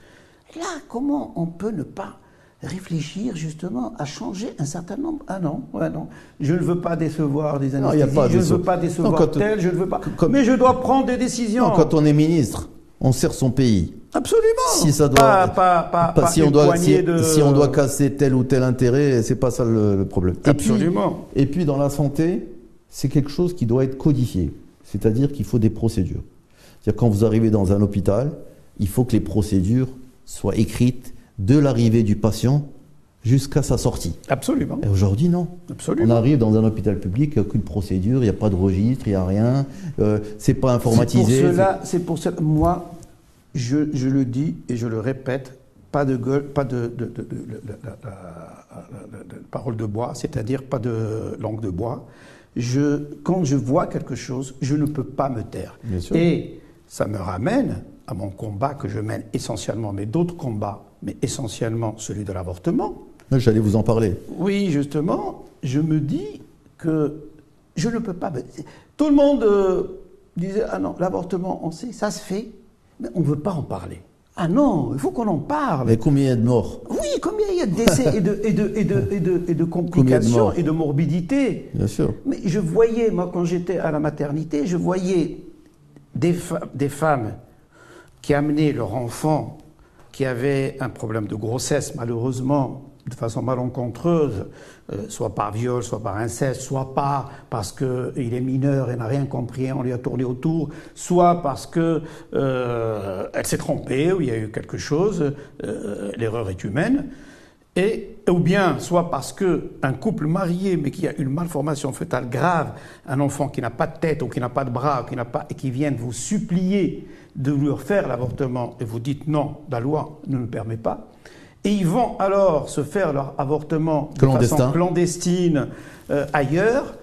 Là, comment on peut ne pas réfléchir justement à changer un certain nombre Ah non, ouais, non. Je ne veux pas décevoir des anesthésistes, je ne veux pas décevoir tel, je ne veux pas... Mais je dois prendre des décisions. quand on est ministre, on sert son pays. Absolument. Si ça doit, pas, si, on doit si, on doit casser tel ou tel intérêt, c'est pas ça le, problème. Absolument. Et puis, dans la santé, c'est quelque chose qui doit être codifié. C'est-à-dire qu'il faut des procédures. C'est-à-dire quand vous arrivez dans un hôpital, il faut que les procédures soient écrites de l'arrivée du patient jusqu'à sa sortie. Absolument. Et aujourd'hui, non. Absolument. On arrive dans un hôpital public, il n'y a aucune procédure, il n'y a pas de registre, il n'y a rien, euh, c'est pas informatisé. C'est pour cela, c'est pour cela, moi, je, je, le dis et je le répète, pas de gueule, pas de, de, de, de parole de bois, c'est-à-dire pas de langue de bois. Je, quand je vois quelque chose, je ne peux pas me taire. Bien sûr. Et ça me ramène à mon combat que je mène essentiellement, mais d'autres combats, mais essentiellement celui de l'avortement. J'allais vous en parler. Oui, justement, je me dis que je ne peux pas. Tout le monde euh, disait Ah non, l'avortement, on sait, ça se fait, mais on ne veut pas en parler. Ah non, il faut qu'on en parle. Mais combien il y a de morts Oui, combien il y a de décès et, de, et, de, et, de, et, de, et de complications et de morbidité Bien sûr. Mais je voyais, moi, quand j'étais à la maternité, je voyais des, des femmes qui amenaient leur enfant qui avait un problème de grossesse, malheureusement, de façon malencontreuse, euh, soit par viol, soit par inceste, soit pas parce qu'il est mineur et n'a rien compris, on lui a tourné autour, soit parce que euh, elle s'est trompée ou il y a eu quelque chose, euh, l'erreur est humaine, et ou bien soit parce que un couple marié mais qui a une malformation fœtale grave, un enfant qui n'a pas de tête ou qui n'a pas de bras ou qui n'a pas et qui vient vous supplier de leur faire l'avortement et vous dites non, la loi ne le permet pas, et ils vont alors se faire leur avortement de façon clandestine euh, ailleurs,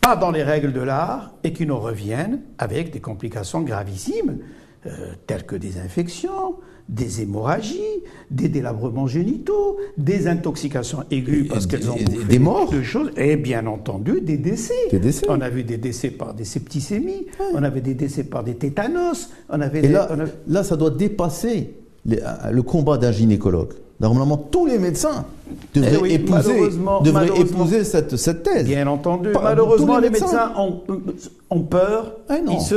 pas dans les règles de l'art, et qui nous reviennent avec des complications gravissimes. euh, telles que des infections, des hémorragies, des délabrements génitaux, des intoxications aiguës parce qu'elles ont des morts, de choses, et bien entendu des décès. Des décès. On a vu des décès par des septicémies, on avait des décès par des tétanos, on avait. Et des, là, on a- là, ça doit dépasser les- le combat d'un gynécologue. Normalement, tous les médecins devraient Eh oui, épouser, malheureusement- devraient malheureusement. épouser cette, cette thèse. Bien entendu. Pas- Malheureusement, les les médecins, ont, ont peur. Ah non. Ils, se,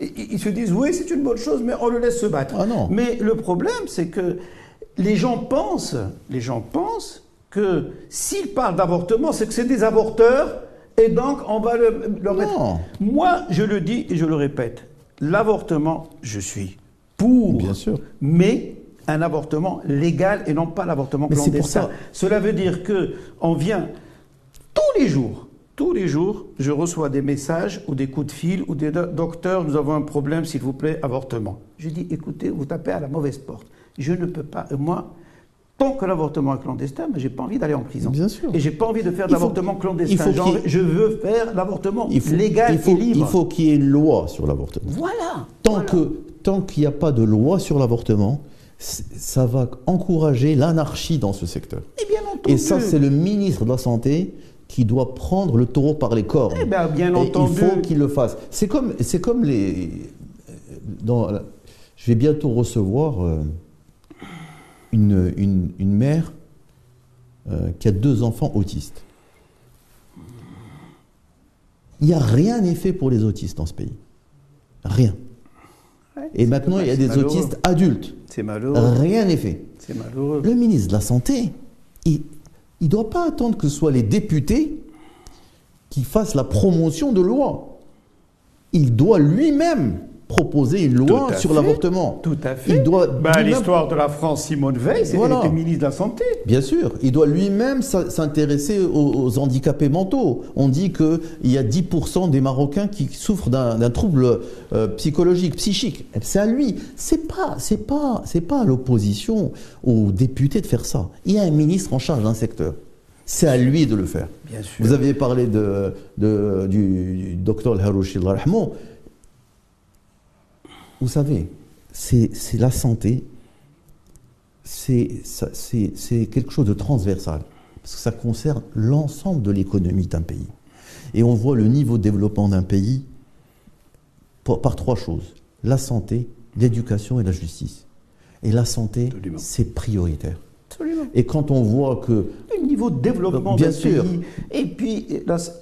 ils, ils se disent oui, c'est une bonne chose, mais on le laisse se battre. Ah non. Mais le problème, c'est que les gens pensent, les gens pensent que s'ils parlent d'avortement, c'est que c'est des avorteurs, et donc on va le, leur mettre. Non. Moi, je le dis et je le répète, l'avortement, je suis pour. Bien sûr. Mais un avortement légal et non pas l'avortement clandestin. pour ça- Cela veut dire que on vient tous les jours, tous les jours, je reçois des messages ou des coups de fil ou des do- docteurs, nous avons un problème, s'il vous plaît, avortement. Je dis, écoutez, vous tapez à la mauvaise porte. Je ne peux pas, moi, tant que l'avortement est clandestin, mais j'ai pas envie d'aller en prison. Bien sûr. Et j'ai pas envie de faire de l'avortement clandestin. il Genre, Je veux faire l'avortement légal il faut, et libre. il faut qu'il y ait une loi sur l'avortement. Voilà. Tant voilà. que tant qu'il n'y a pas de loi sur l'avortement, ça va encourager l'anarchie dans ce secteur. Et bien entendu. Et ça, c'est le ministre de la Santé qui doit prendre le taureau par les cornes. Eh ben, bien Et entendu. Il faut qu'il le fasse. C'est comme, c'est comme les. Dans, la- je vais bientôt recevoir euh, une, une, une mère euh, qui a deux enfants autistes. Il n'y a rien n'est fait pour les autistes dans ce pays. Rien. Ouais, Et maintenant, il y a des malheureux. autistes adultes. C'est malheureux. Rien n'est fait. C'est malheureux. Le ministre de la Santé, il ne doit pas attendre que ce soit les députés qui fassent la promotion de loi. Il doit lui-même proposer une loi sur l'avortement. Tout à fait. Il doit Bah, L'histoire de la France, Simone Veil, c'était Voilà. ministre de la Santé. Bien sûr, il doit lui-même s'intéresser aux, aux handicapés mentaux. On dit qu'il y a 10% des Marocains qui souffrent d'un trouble euh, psychologique, psychique. Eh, C'est à lui. C'est pas, c'est pas, c'est pas à l'opposition, aux députés de faire ça. Il y a un ministre en charge d'un secteur. C'est à lui de le faire. Bien sûr. Vous aviez parlé de, de- du, docteur Harouchi yarhamou. Vous savez, c'est la santé, c'est quelque chose de transversal, parce que ça concerne l'ensemble de l'économie d'un pays. Et on voit le niveau de développement d'un pays par, par trois choses, la santé, l'éducation et la justice. Et la santé, c'est prioritaire. Absolument. Et quand on voit que Le niveau de développement Bien d'un sûr. pays. Et puis,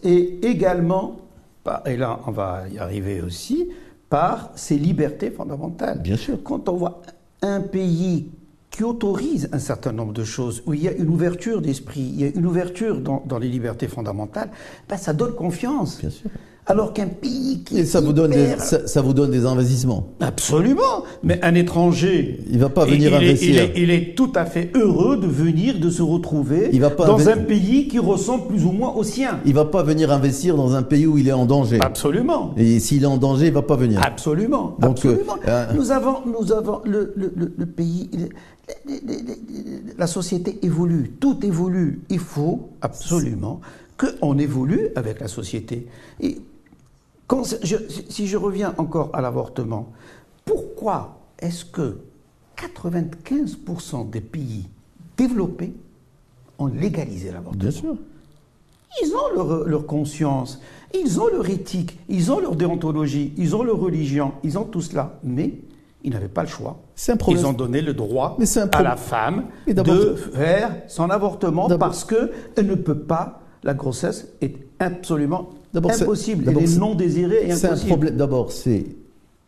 et également, par- et là, on va y arriver aussi, par ses libertés fondamentales. Bien sûr. Quand on voit un pays qui autorise un certain nombre de choses, où il y a une ouverture d'esprit, il y a une ouverture dans, dans les libertés fondamentales, ben, ça donne confiance. Bien sûr. Alors qu'un pays qui Et ça vous, donne des, ça, ça vous donne des investissements. Absolument. Mais un étranger. Il va pas venir il est- investir. Il est, il est tout à fait heureux de venir, de se retrouver Il va pas dans un pays qui ressemble plus ou moins au sien. Il va pas venir investir dans un pays où il est en danger. Absolument. Et s'il est en danger, il va pas venir. Absolument. Donc, absolument. euh, euh, nous avons, nous avons le, le- le- le pays, la société évolue, tout évolue. Il faut absolument qu'on évolue avec la société. Et quand je- si je reviens encore à l'avortement, pourquoi est-ce que 95% des pays développés ont légalisé l'avortement? Bien sûr. ils ont leur, leur conscience, ils ont leur éthique, ils ont leur déontologie, ils ont leur religion, ils ont tout cela. Mais ils n'avaient pas le choix. Un problème. Ils ont donné le droit Mais à la femme Mais de faire son avortement parce qu'elle ne peut pas, la grossesse est absolument impossible. Elle est non désirée et C'est un impossible. problème. D'abord, c'est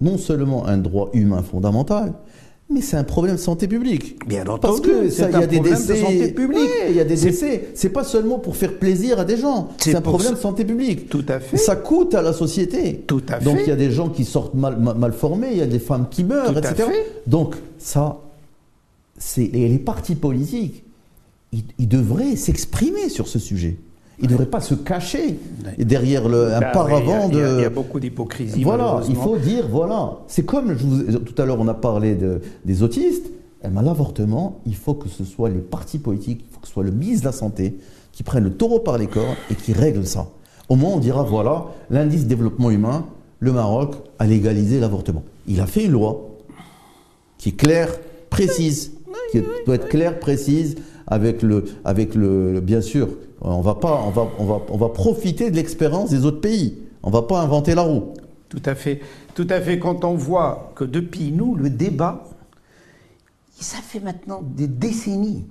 non seulement un droit humain fondamental, mais c'est un problème de santé publique. Bien Parce entendu, que c'est ça, il y a des problème de décès. santé publique. Ouais, il y a des décès. C'est pas seulement pour faire plaisir à des gens. C'est un problème de santé publique. Tout à fait. Ça coûte à la société. Tout à Donc fait. il y a des gens qui sortent mal, formés, il y a des femmes qui meurent, Tout à etc. fait. Donc ça, c'est les partis politiques, ils, ils devraient s'exprimer sur ce sujet. Ils ne devraient pas se cacher derrière le, un Ben oui, paravent il y a- il y a- de. Il y a beaucoup d'hypocrisie. Voilà, il faut dire, voilà. C'est comme, je vous- tout à l'heure, on a parlé de- des autistes. Eh ben, L'avortement, il faut que ce soit les partis politiques, il faut que ce soit le ministre de la Santé qui prenne le taureau par les cornes et qui règle ça. Au moins, on dira, voilà, l'indice de développement humain, le Maroc a légalisé l'avortement. Il a fait une loi, qui est claire, précise, qui doit être claire, précise, avec le, avec le, bien sûr, on va pas, on va, on va, on va profiter de l'expérience des autres pays. On va pas inventer la roue. Tout à fait, tout à fait. Quand on voit que depuis nous, le débat, ça fait maintenant des décennies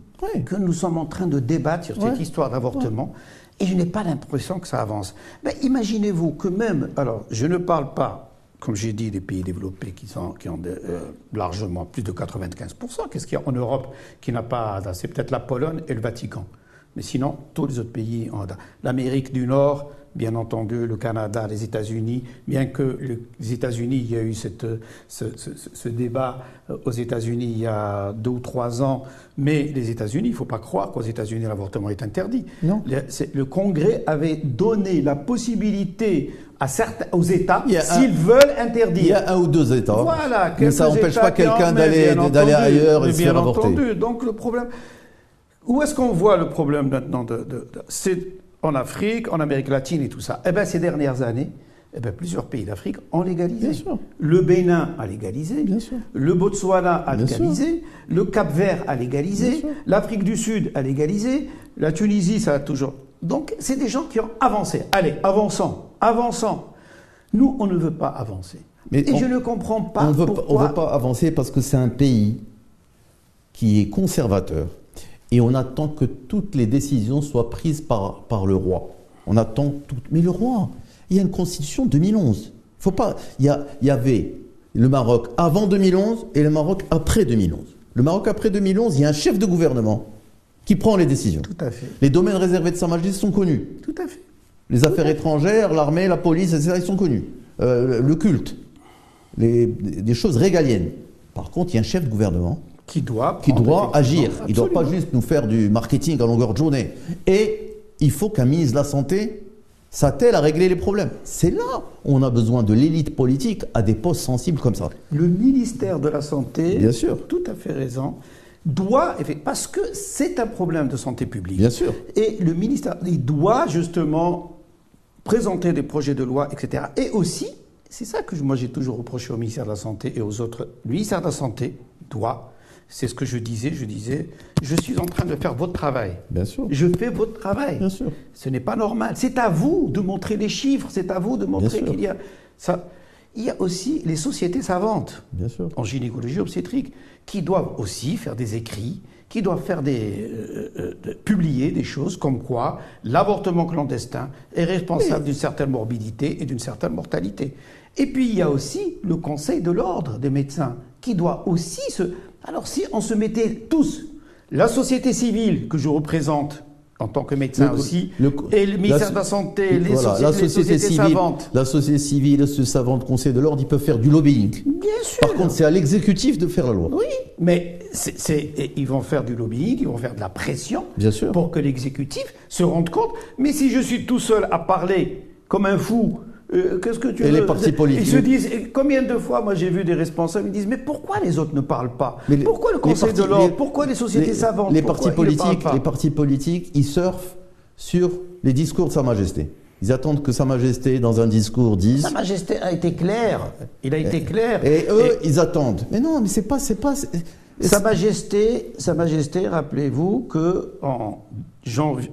que nous sommes en train de débattre sur cette histoire d'avortement. Et je n'ai pas l'impression que ça avance. Mais imaginez-vous que même, alors je ne parle pas, comme j'ai dit, des pays développés qui, sont, qui ont euh, largement plus de 95%. Qu'est-ce qu'il y a en Europe qui n'a pas C'est peut-être la Pologne et le Vatican. Mais sinon, tous les autres pays ont. L'Amérique du Nord, bien entendu, le Canada, les États-Unis, bien que les États-Unis, il y a eu cette, ce, débat euh, aux États-Unis il y a deux ou trois ans, mais les États-Unis, il ne faut pas croire qu'aux États-Unis l'avortement est interdit. Non. Le, Congrès avait donné la possibilité à certains, aux États, s'ils veulent interdire. Il y a un ou deux États. Voilà, mais ça n'empêche pas quelqu'un d'aller ailleurs et se faire avorter. Entendu. Donc le problème. Où est-ce qu'on voit le problème maintenant de, de, en Afrique, en Amérique latine et tout ça. Eh bien, ces dernières années, eh bien, plusieurs pays d'Afrique ont légalisé. Le Bénin a légalisé, le Botswana a légalisé, le Cap-Vert a légalisé, l'Afrique du Sud a légalisé, la Tunisie, ça a toujours. Donc, c'est des gens qui ont avancé. Allez, avançons, avançons. Nous, on ne veut pas avancer. Mais et je ne comprends pas on pourquoi. ne veut pas avancer parce que c'est un pays qui est conservateur et on attend que toutes les décisions soient prises par, par le roi. On attend tout. Mais le roi, il y a une constitution 2011. Faut pas. Il y, a, il y avait le Maroc avant 2011 et le Maroc après 2011. Le Maroc après 2011, il y a un chef de gouvernement qui prend les décisions. Tout à fait. Les domaines réservés de Sa Majesté sont connus. Tout à fait. Les affaires étrangères, l'armée, la police, etc., ils sont connus. Euh, le culte, les, des choses régaliennes. Par contre, il y a un chef de gouvernement qui doit, qui doit agir. Il ne doit pas juste nous faire du marketing à longueur de journée. Et il faut qu'un ministre de la Santé s'attelle à régler les problèmes. C'est là où on a besoin de l'élite politique à des postes sensibles comme ça. Le ministère de la Santé, bien sûr, tout à fait raison, doit, parce que c'est un problème de santé publique. Bien sûr. Et le ministère, il doit justement présenter des projets de loi, etc. Et aussi, c'est ça que moi j'ai toujours reproché au ministère de la Santé et aux autres, le ministère de la Santé doit c'est ce que je disais. Je disais, je suis en train de faire votre travail. Bien sûr. Je fais votre travail. Bien sûr. Ce n'est pas normal. C'est à vous de montrer les chiffres. C'est à vous de montrer qu'il y a ça. Il y a aussi les sociétés savantes Bien sûr. en gynécologie obstétrique qui doivent aussi faire des écrits, qui doivent faire des euh, euh, publier des choses comme quoi l'avortement clandestin est responsable d'une certaine morbidité et d'une certaine mortalité. Et puis il y a aussi le Conseil de l'ordre des médecins qui doit aussi se alors si on se mettait tous, la société civile que je représente en tant que médecin aussi, et le ministère de la Santé, les, sociétés, savantes. La société civile, ce savant Conseil de l'ordre, ils peuvent faire du lobbying. Bien sûr. Par contre, c'est à l'exécutif de faire la loi. Oui, mais ils vont faire du lobbying, ils vont faire de la pression Bien sûr. pour que l'exécutif se rende compte. Mais si je suis tout seul à parler comme un fou euh, qu'est-ce que tu et les partis politiques. Ils se disent, combien de fois, moi j'ai vu des responsables, ils disent, mais pourquoi les autres ne parlent pas Pourquoi le Conseil de l'ordre Pourquoi les sociétés savantes les partis, politiques, les partis politiques, ils surfent sur les discours de Sa Majesté. Ils attendent que Sa Majesté, dans un discours, dise. Sa Majesté a été clair. Il a été clair. Et eux, ils attendent. Mais non, mais c'est pas, c'est pas. Sa Majesté, Sa Majesté, rappelez-vous que en,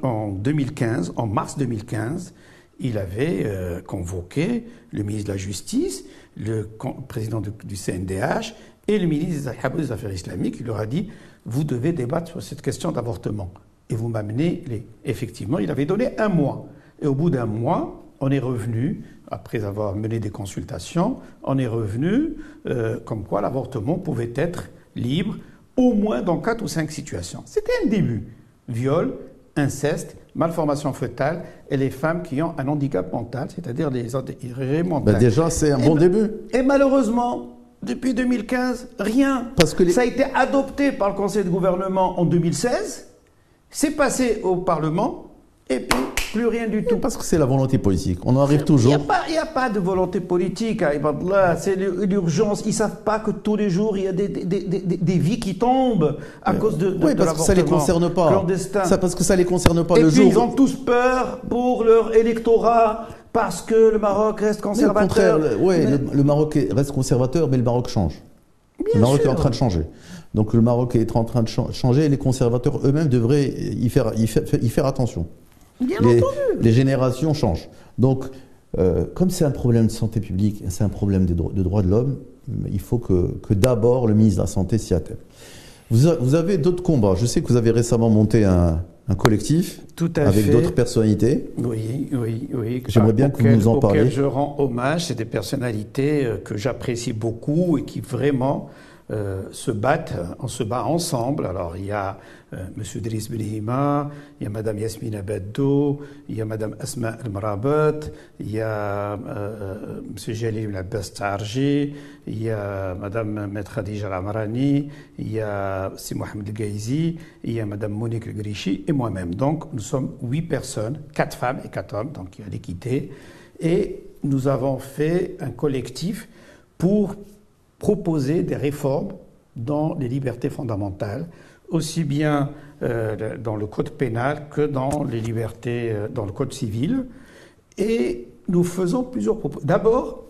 en 2015, en mars 2015, il avait euh, convoqué le ministre de la Justice, le président du CNDH et le ministre des Affaires islamiques. Il leur a dit Vous devez débattre sur cette question d'avortement. Et vous m'amenez les. Effectivement, il avait donné un mois. Et au bout d'un mois, on est revenu, après avoir mené des consultations, on est revenu euh, comme quoi l'avortement pouvait être libre, au moins dans quatre ou cinq situations. C'était un début. Viol, inceste, malformation fœtale et les femmes qui ont un handicap mental, c'est-à-dire les mentales. Ben déjà, c'est un bon début. Et malheureusement, depuis 2015, rien. Parce que Ça a été adopté par le Conseil de gouvernement en 2016, c'est passé au Parlement, et puis plus rien du tout. Parce que c'est la volonté politique. On en arrive toujours. Il n'y a, pas de volonté politique, hein, c'est l'urgence. Ils ne savent pas que tous les jours, il y a des, des, des, des vies qui tombent à cause de, de Oui, parce que ça ne les concerne pas. Clandestin. Ça, parce que ça ne les concerne pas Et le puis jour. Ils ont tous peur pour leur électorat parce que le Maroc reste conservateur. Oui, le, le Maroc reste conservateur, mais le Maroc change. le Maroc est en train de changer. Donc le Maroc est en train de changer et les conservateurs eux-mêmes devraient y faire, y faire, attention. Bien les, entendu. les générations changent. Donc, euh, comme c'est un problème de santé publique, c'est un problème de, droits de l'homme, il faut que, que d'abord le ministre de la Santé s'y attelle. Vous, vous avez d'autres combats. Je sais que vous avez récemment monté un, un collectif Tout à avec d'autres personnalités. Oui, oui, oui. J'aimerais bien que vous nous en parliez. Je rends hommage, c'est des personnalités euh, que j'apprécie beaucoup et qui vraiment euh, se battent, on se bat ensemble. Alors il y a euh, M. Driss Benihima, il y a Mme Yasmina Beddo, il y a Mme Asma El-Marabat, il y a euh, M. Jalil Abbas Tarji, il y a Mme Maître Khadija Ramarani, il y a Si Mohamed Gaizi, il y a Mme Monique Grichi et moi-même. Donc nous sommes huit personnes, quatre femmes et quatre hommes, donc il y a l'équité. Et nous avons fait un collectif pour proposer des réformes dans les libertés fondamentales, aussi bien euh, dans le code pénal que dans les libertés, euh, dans le code civil. Et nous faisons plusieurs propos. D'abord,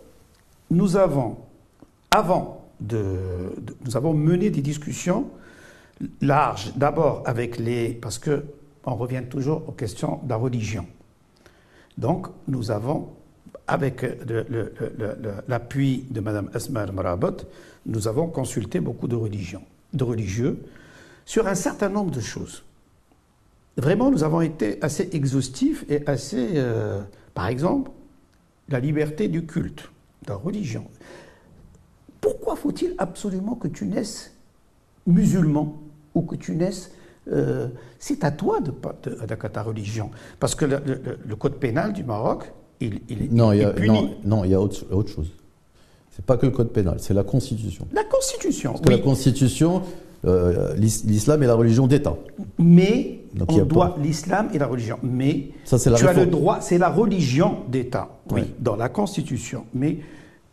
nous avons, avant de, nous avons mené des discussions larges, d'abord avec les, parce que on revient toujours aux questions de la religion. Donc, nous avons avec l'appui de Mme Asma Marabot, nous avons consulté beaucoup de, religions, de religieux sur un certain nombre de choses. Vraiment, nous avons été assez exhaustifs et assez. Euh, par exemple, la liberté du culte, de la religion. Pourquoi faut-il absolument que tu naisses musulman ou que tu naisses. Euh, c'est à toi de, de, ta religion? Parce que le code pénal du Maroc il, non, il y a, Non, il y a autre, autre chose. C'est pas que le code pénal, c'est la Constitution. La Constitution. Parce que la Constitution, euh, l'islam est la religion d'État. Mais on doit l'islam et la religion. Mais Ça, la tu as le droit, c'est la religion d'État. Oui, dans la Constitution. Mais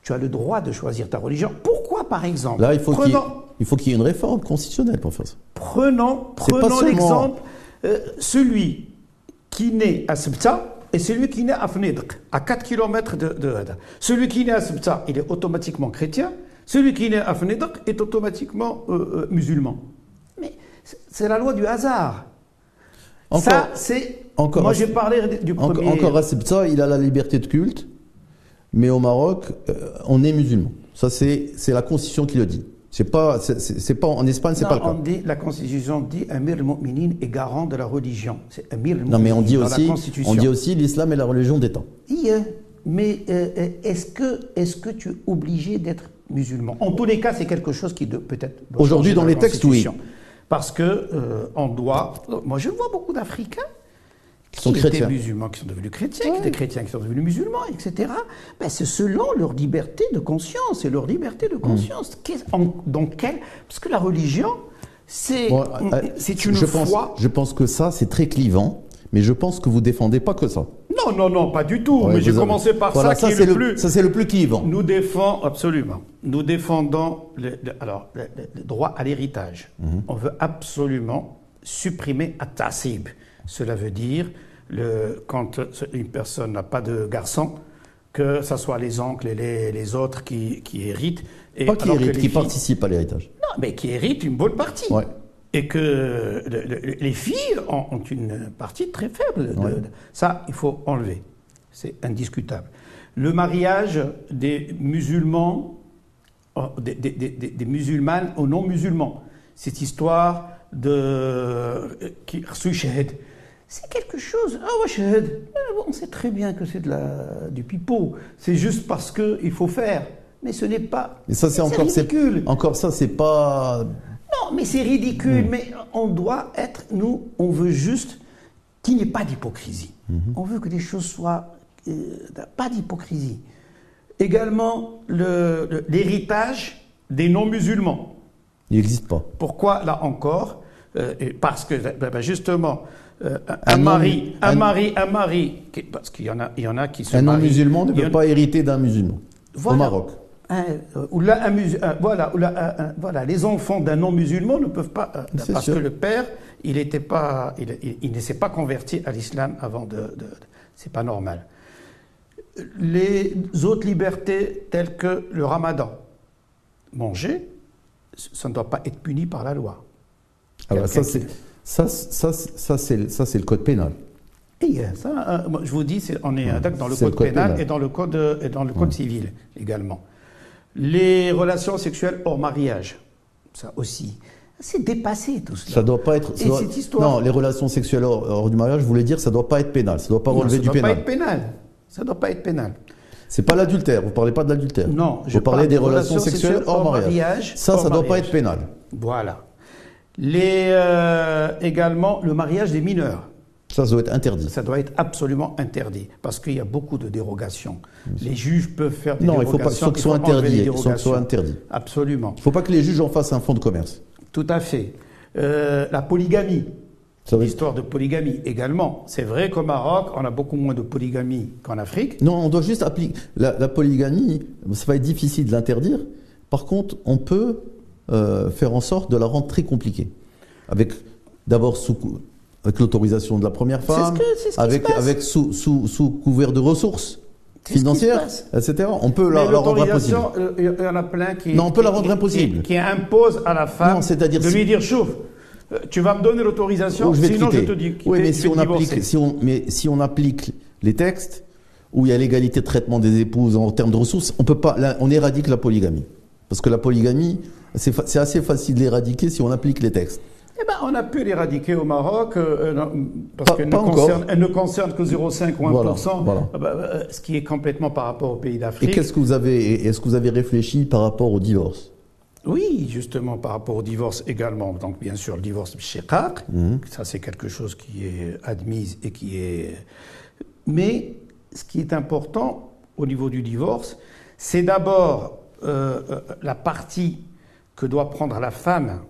tu as le droit de choisir ta religion. Pourquoi, par exemple Là, il faut qu'il y, ait une réforme constitutionnelle pour faire ça. Prenons, prenons l'exemple, euh, celui qui naît à Sebta, et celui qui naît à Fnidq, à 4 km de, de Celui qui naît à Sebta, il est automatiquement chrétien. Celui qui naît à Fnidq est automatiquement euh, euh, musulman. Mais c'est la loi du hasard. Encore, Ça, c'est. Moi, j'ai parlé du premier. Encore à Sebta, il a la liberté de culte, mais au Maroc, euh, on est musulman. Ça, c'est la constitution qui le dit. C'est pas, c'est pas en Espagne, c'est pas le cas. dit, la Constitution dit Amir al-Mu'minin est garant de la religion. C'est Amir Non, mais on dit aussi, on dit aussi l'islam est la religion d'État. Oui, mais euh, est-ce que, est-ce que tu es obligé d'être musulman? En tous les cas, c'est quelque chose qui peut-être. Aujourd'hui, dans les textes, oui. Parce que euh, on doit. Moi, je vois beaucoup d'Africains qui sont chrétiens. musulmans qui sont devenus chrétiens, des chrétiens qui sont devenus musulmans, etc. Ben, c'est selon leur liberté de conscience et leur liberté de conscience. Hmm. donc quel Parce que la religion, c'est euh, c'est une je foi. Pense, je pense que ça, c'est très clivant. Mais je pense que vous défendez pas que ça. Non, non, non, pas du tout. mais j'ai commencé par ça, ça qui est, le, plus. Ça, c'est le plus clivant. Nous défendons, absolument. Nous défendons le, alors, le, droit à l'héritage. Mhm. On veut absolument supprimer à tassib. Cela veut dire, le, quand une personne n'a pas de garçon, que ce soit les oncles et les, autres qui, qui, héritent. Et pas qui héritent, qui participent à l'héritage. Non, mais qui héritent une bonne partie. Et que les filles ont, une partie très faible. ça, il faut enlever. C'est indiscutable. Le mariage des musulmans, oh, des, des, des, des musulmanes aux non-musulmans. Cette histoire de euh, qui c'est quelque chose. Ah, ouais, on sait très bien que c'est de la, du pipeau. C'est juste parce qu'il faut faire. Mais ce n'est pas. Mais ça, c'est encore ridicule. Encore ça, c'est pas. Non, mais c'est ridicule. Hmm. Mais on doit être. Nous, on veut juste qu'il n'y ait pas d'hypocrisie. Hmm. On veut que les choses soient. Euh, pas d'hypocrisie. Également, l'héritage des non-musulmans. Il n'existe pas. Pourquoi, là encore? Euh, Parce que, ben, ben, justement, euh, un, mari, un, mari, un mari, parce qu'il y en a, il y en a qui se Un non-musulman ne peut pas hériter d'un musulman au Maroc. Euh, ou là, voilà, voilà, les enfants d'un non-musulman ne peuvent pas, euh, parce que le père, il n'était pas, il, ne s'est pas converti à l'islam avant de, de c'est pas normal. Les autres libertés telles que le ramadan, manger, ça ne doit pas être puni par la loi. Alors, ça, Quelqu'un c'est, ça, ça, ça, c'est, ça, c'est le code pénal. Et euh, ça, euh, je vous dis, on est dans le code, le code pénal, pénal. et dans le code, et dans le code civil également. Les relations sexuelles hors mariage, ça aussi, c'est dépassé tout cela. Ça doit pas être. ça Et doit- cette histoire- Non, les relations sexuelles hors, hors du mariage, je voulais dire, ça doit pas être pénal. Ça doit pas Non, relever ça du doit pénal. pas être pénal. Ça doit pas être pénal. C'est pas l'adultère. Vous parlez pas de l'adultère. Non, je Vous parlez parle des relations, relations sexuelles sexuelles hors mariage. mariage, Ça, ça hors doit pas être pénal. Voilà. Les, euh, également, le mariage des mineurs. Ça, ça doit être interdit. Ça doit être absolument interdit parce qu'il y a beaucoup de dérogations. Les juges peuvent faire des Non, il faut pas dérogations. que ce soit il faut Il faut que ce soit interdit. Absolument. Il faut pas que les juges en fassent un fonds de commerce. Tout à fait. Euh, la polygamie. L'histoire de polygamie également. C'est vrai qu'au Maroc, on a beaucoup moins de polygamie qu'en Afrique. Non, on doit juste appliquer. La, la polygamie, ça va être difficile de l'interdire. Par contre, on peut euh, faire en sorte de la rendre très compliquée. Avec d'abord sous avec l'autorisation de la première ce femme, que- ce avec, se passe. avec sous, sous, sous couvert de ressources financières, etc. On peut la, rendre impossible. euh, il y en a plein qui. Non, on peut la rendre impossible. Qui, qui impose à la femme Non, c'est-à-dire de si- lui dire chouf, euh, tu vas me donner l'autorisation, te sinon je quitter. te dis. Oui, mais si on, applique, si, on, mais si on applique les textes où il y a l'égalité de traitement des épouses en termes de ressources, on peut pas, là, on éradique la polygamie. Parce que la polygamie, c'est assez facile d'éradiquer si on applique les textes. Eh ben, on a pu l'éradiquer au Maroc euh, euh, non, parce qu'elle ne, concerne- elle ne concerne que 0,5 ou 1%, Voilà, voilà. Ah bah, euh, ce qui est complètement par rapport aux pays Et d'Afrique. qu'est-ce que vous avez, est-ce que vous avez réfléchi par rapport au divorce? Oui, justement, par rapport au divorce également. Donc, bien sûr, le divorce shiqaq, Mhm. ça c'est quelque chose qui est admis et qui est. Mais ce qui est important au niveau du divorce, c'est d'abord euh, euh, la partie que doit prendre la femme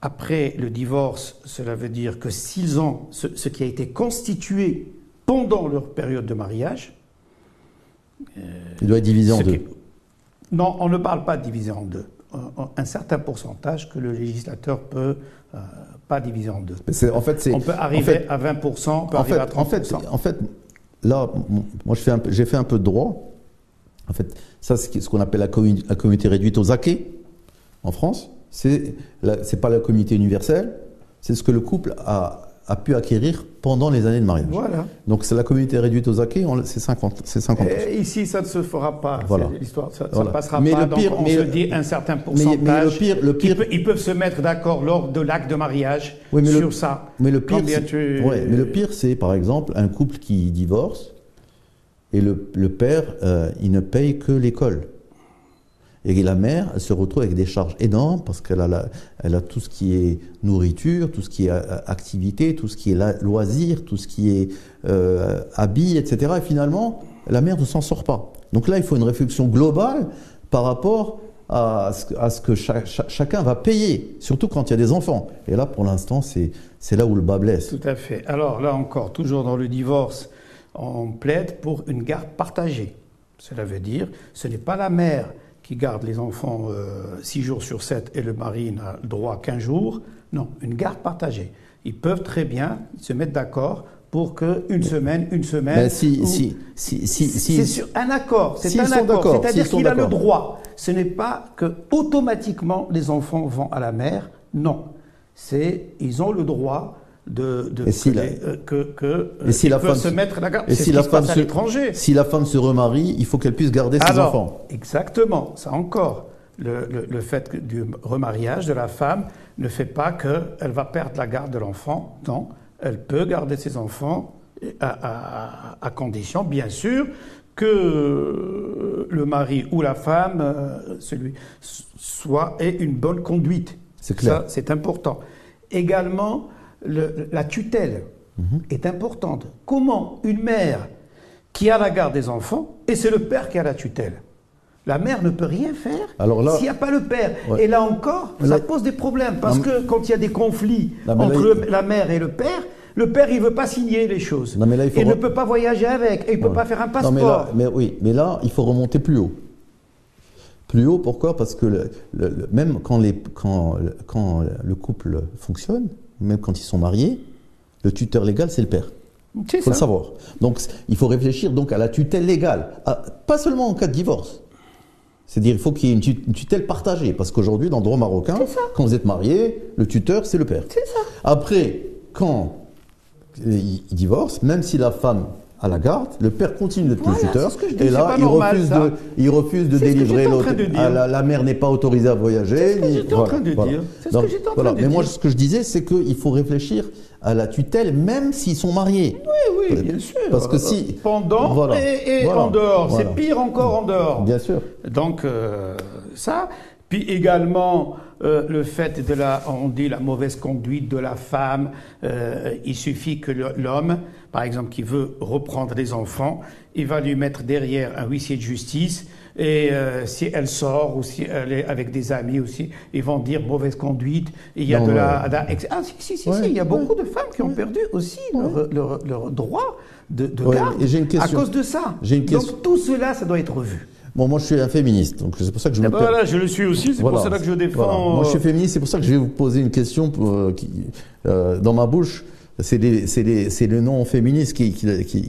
après le divorce. Cela veut dire que s'ils ont ce, ce qui a été constitué pendant leur période de mariage, Il doit être divisé en deux. qui- Non, on ne parle pas de diviser en deux. Un, certain pourcentage que le législateur peut euh, pas diviser en deux. En fait. On peut en arriver fait- à 20%, on peut en arriver fait, à 30%. en fait, en fait, là, moi, j'ai fait un peu de droit. En fait, ça, c'est ce qu'on appelle la, commu- la communauté réduite aux acquis en France. C'est c'est pas la communauté universelle. C'est ce que le couple a, a pu acquérir pendant les années de mariage. Voilà. Donc, c'est la communauté réduite aux acquis. C'est 50. C'est 50. Et ici, ça ne se fera pas. Voilà. l'histoire. Ça ne Voilà. passera Mais pas. le donc, pire- on mais se dit un certain mais pourcentage. le pire- le pire- ils peuvent se mettre d'accord lors de l'acte de mariage Oui, mais le- sur ça. Mais le pire, Combien c'est- tu- ouais, mais le pire, c'est par exemple un couple qui divorce et le, père, euh, il ne paye que l'école. Et la mère, elle se retrouve avec des charges énormes parce qu'elle a, tout ce qui est nourriture, tout ce qui est euh, activité, tout ce qui est loisir, tout ce qui est euh, habits, etc. Et finalement, la mère ne s'en sort pas. Donc là, il faut une réflexion globale par rapport à ce, que- chacun va payer, surtout quand il y a des enfants. Et là, pour l'instant, c'est là où le bas blesse. Tout à fait. Alors là encore, toujours dans le divorce, on plaide pour une garde partagée. Cela veut dire, ce n'est pas la mère qui garde les enfants 6 jours sur 7 et le mari n'a le droit qu'un jour. Non, une garde partagée. Ils peuvent très bien se mettre d'accord pour qu'une semaine, une semaine. Mais si, ou- si, si, si, si- c'est sur un accord. C'est un accord. C'est-à-dire qu'il a le droit. Ce n'est pas que automatiquement les enfants vont à la mère. Non. C'est ils ont le droit de, de Et si que, la- les- euh, que, que, euh, Et si la femme se mettre la garde. et si la se femme à se- l'étranger. si la femme se remarie, il faut qu'elle puisse garder ses enfants. Exactement, ça encore. Le, le- le fait du remariage de la femme ne fait pas qu'elle va perdre la garde de l'enfant. Non, elle peut garder ses enfants à, à- à condition, bien sûr, que le mari ou la femme, euh, celui, soit ait une bonne conduite. C'est clair. C'est important. Également, le- la tutelle est importante. Comment une mère qui a la garde des enfants, et c'est le père qui a la tutelle, la mère ne peut rien faire s'il n'y a pas le père. Ouais. Et là encore, ça pose des problèmes. Parce Non, que quand il y a des conflits là, entre le- la mère et le père, le père, il ne veut pas signer les choses. Non, mais il ne peut pas voyager avec. Et il ne peut pas faire un Non, passeport. mais oui, mais là, il faut remonter plus haut. Plus haut, pourquoi? Parce que le- le- le- même quand, les, quand, quand le couple fonctionne, même quand ils sont mariés, le tuteur légal, c'est le père. Il faut le savoir. Donc, il faut réfléchir donc à la tutelle légale, à- pas seulement en cas de divorce. C'est-à-dire, il faut qu'il y ait une tut- une tutelle partagée. Parce qu'aujourd'hui, dans le droit marocain, quand vous êtes marié, le tuteur, c'est le père. C'est ça. Après, quand il il divorce, même si la femme a la garde, le père continue d'être Voilà, le tuteur. c'est ce que je dis, et là, il, normal, refuse de, il refuse de délivrer l'autre. Ah, La, la mère n'est pas autorisée à voyager. C'est ce que j'étais en train de dire. C'est ce que Donc, j'étais en voilà. train de Mais moi, ce que je disais, c'est qu'il faut réfléchir à la tutelle, même s'ils sont mariés. Oui, oui, bien sûr. Parce que si- Pendant et, en dehors. C'est pire encore en dehors. Bien sûr. Donc, euh, ça. Puis également, euh, le fait de la, on dit la mauvaise conduite de la femme. euh, il suffit que l'homme, par exemple, qui veut reprendre les enfants, il va lui mettre derrière un huissier de justice. Et euh, si elle sort ou si elle est avec des amis aussi, ils vont dire mauvaise conduite. Il y a Non, de ouais. la, de la- ah si si si, Ouais, si, il y a ouais. beaucoup de femmes qui ont perdu aussi leur, leur, leur droit de, de Ouais, garde et j'ai une à cause de ça. J'ai une question. Donc tout cela, ça doit être revu. Bon, moi, je suis un féministe, donc c'est pour ça que je me ben per- voilà, je le suis aussi, c'est Voilà. pour cela que je défends. Voilà. Moi, je suis euh, féministe, c'est pour ça que je vais vous poser une question pour, euh, qui, euh, dans ma bouche. C'est le nom féministe qui, qui, l'a- qui,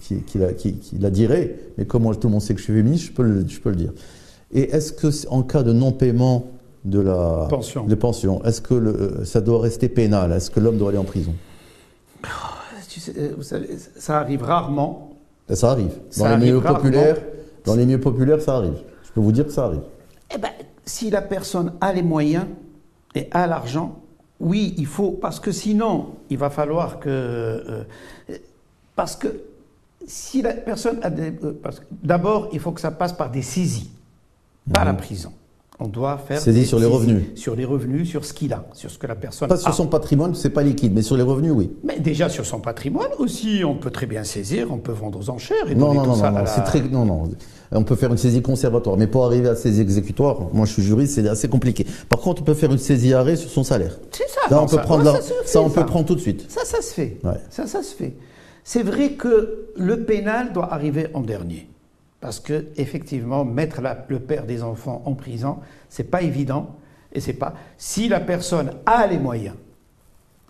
qui, qui l'a- qui- qui la dirait, mais comme moi, tout le monde sait que je suis féministe, je peux le, je peux le dire. Et est-ce que, c'est- en cas de non-paiement de la Pension. de pension, est-ce que le- ça doit rester pénal? Est-ce que l'homme doit aller en prison? Tu sais, euh, vous savez, ça arrive rarement. Ça arrive. Dans Ça les arrive milieux rarement. populaires, dans les milieux populaires, ça arrive. Je peux vous dire que ça arrive. Eh ben, si la personne a les moyens et a l'argent, oui, il faut, parce que sinon, il va falloir que, euh, parce que si la personne a des, euh, d'abord, il faut que ça passe par des saisies, pas la prison. On doit faire Mhm. Saisie sur les revenus. sur les revenus, sur ce qu'il a, sur ce que la personne Pas a. sur son patrimoine, c'est pas liquide, mais sur les revenus, oui. Mais déjà sur son patrimoine aussi, on peut très bien saisir, on peut vendre aux enchères et Non, donner non, tout non, ça non, à non, la- c'est très, non, non. On peut faire une saisie conservatoire, mais pour arriver à saisie exécutoire, moi je suis juriste, c'est assez compliqué. Par contre, on peut faire une saisie arrêt sur son salaire. C'est ça. Là, on peut ça- prendre, ouais, la- ça se fait, ça, on peut prendre tout de suite. Ça, ça se fait. Ouais. Ça, ça se fait. C'est vrai que le pénal doit arriver en dernier. Parce que, effectivement, mettre la- le père des enfants en prison, c'est pas évident. Et c'est pas. Si la personne a les moyens,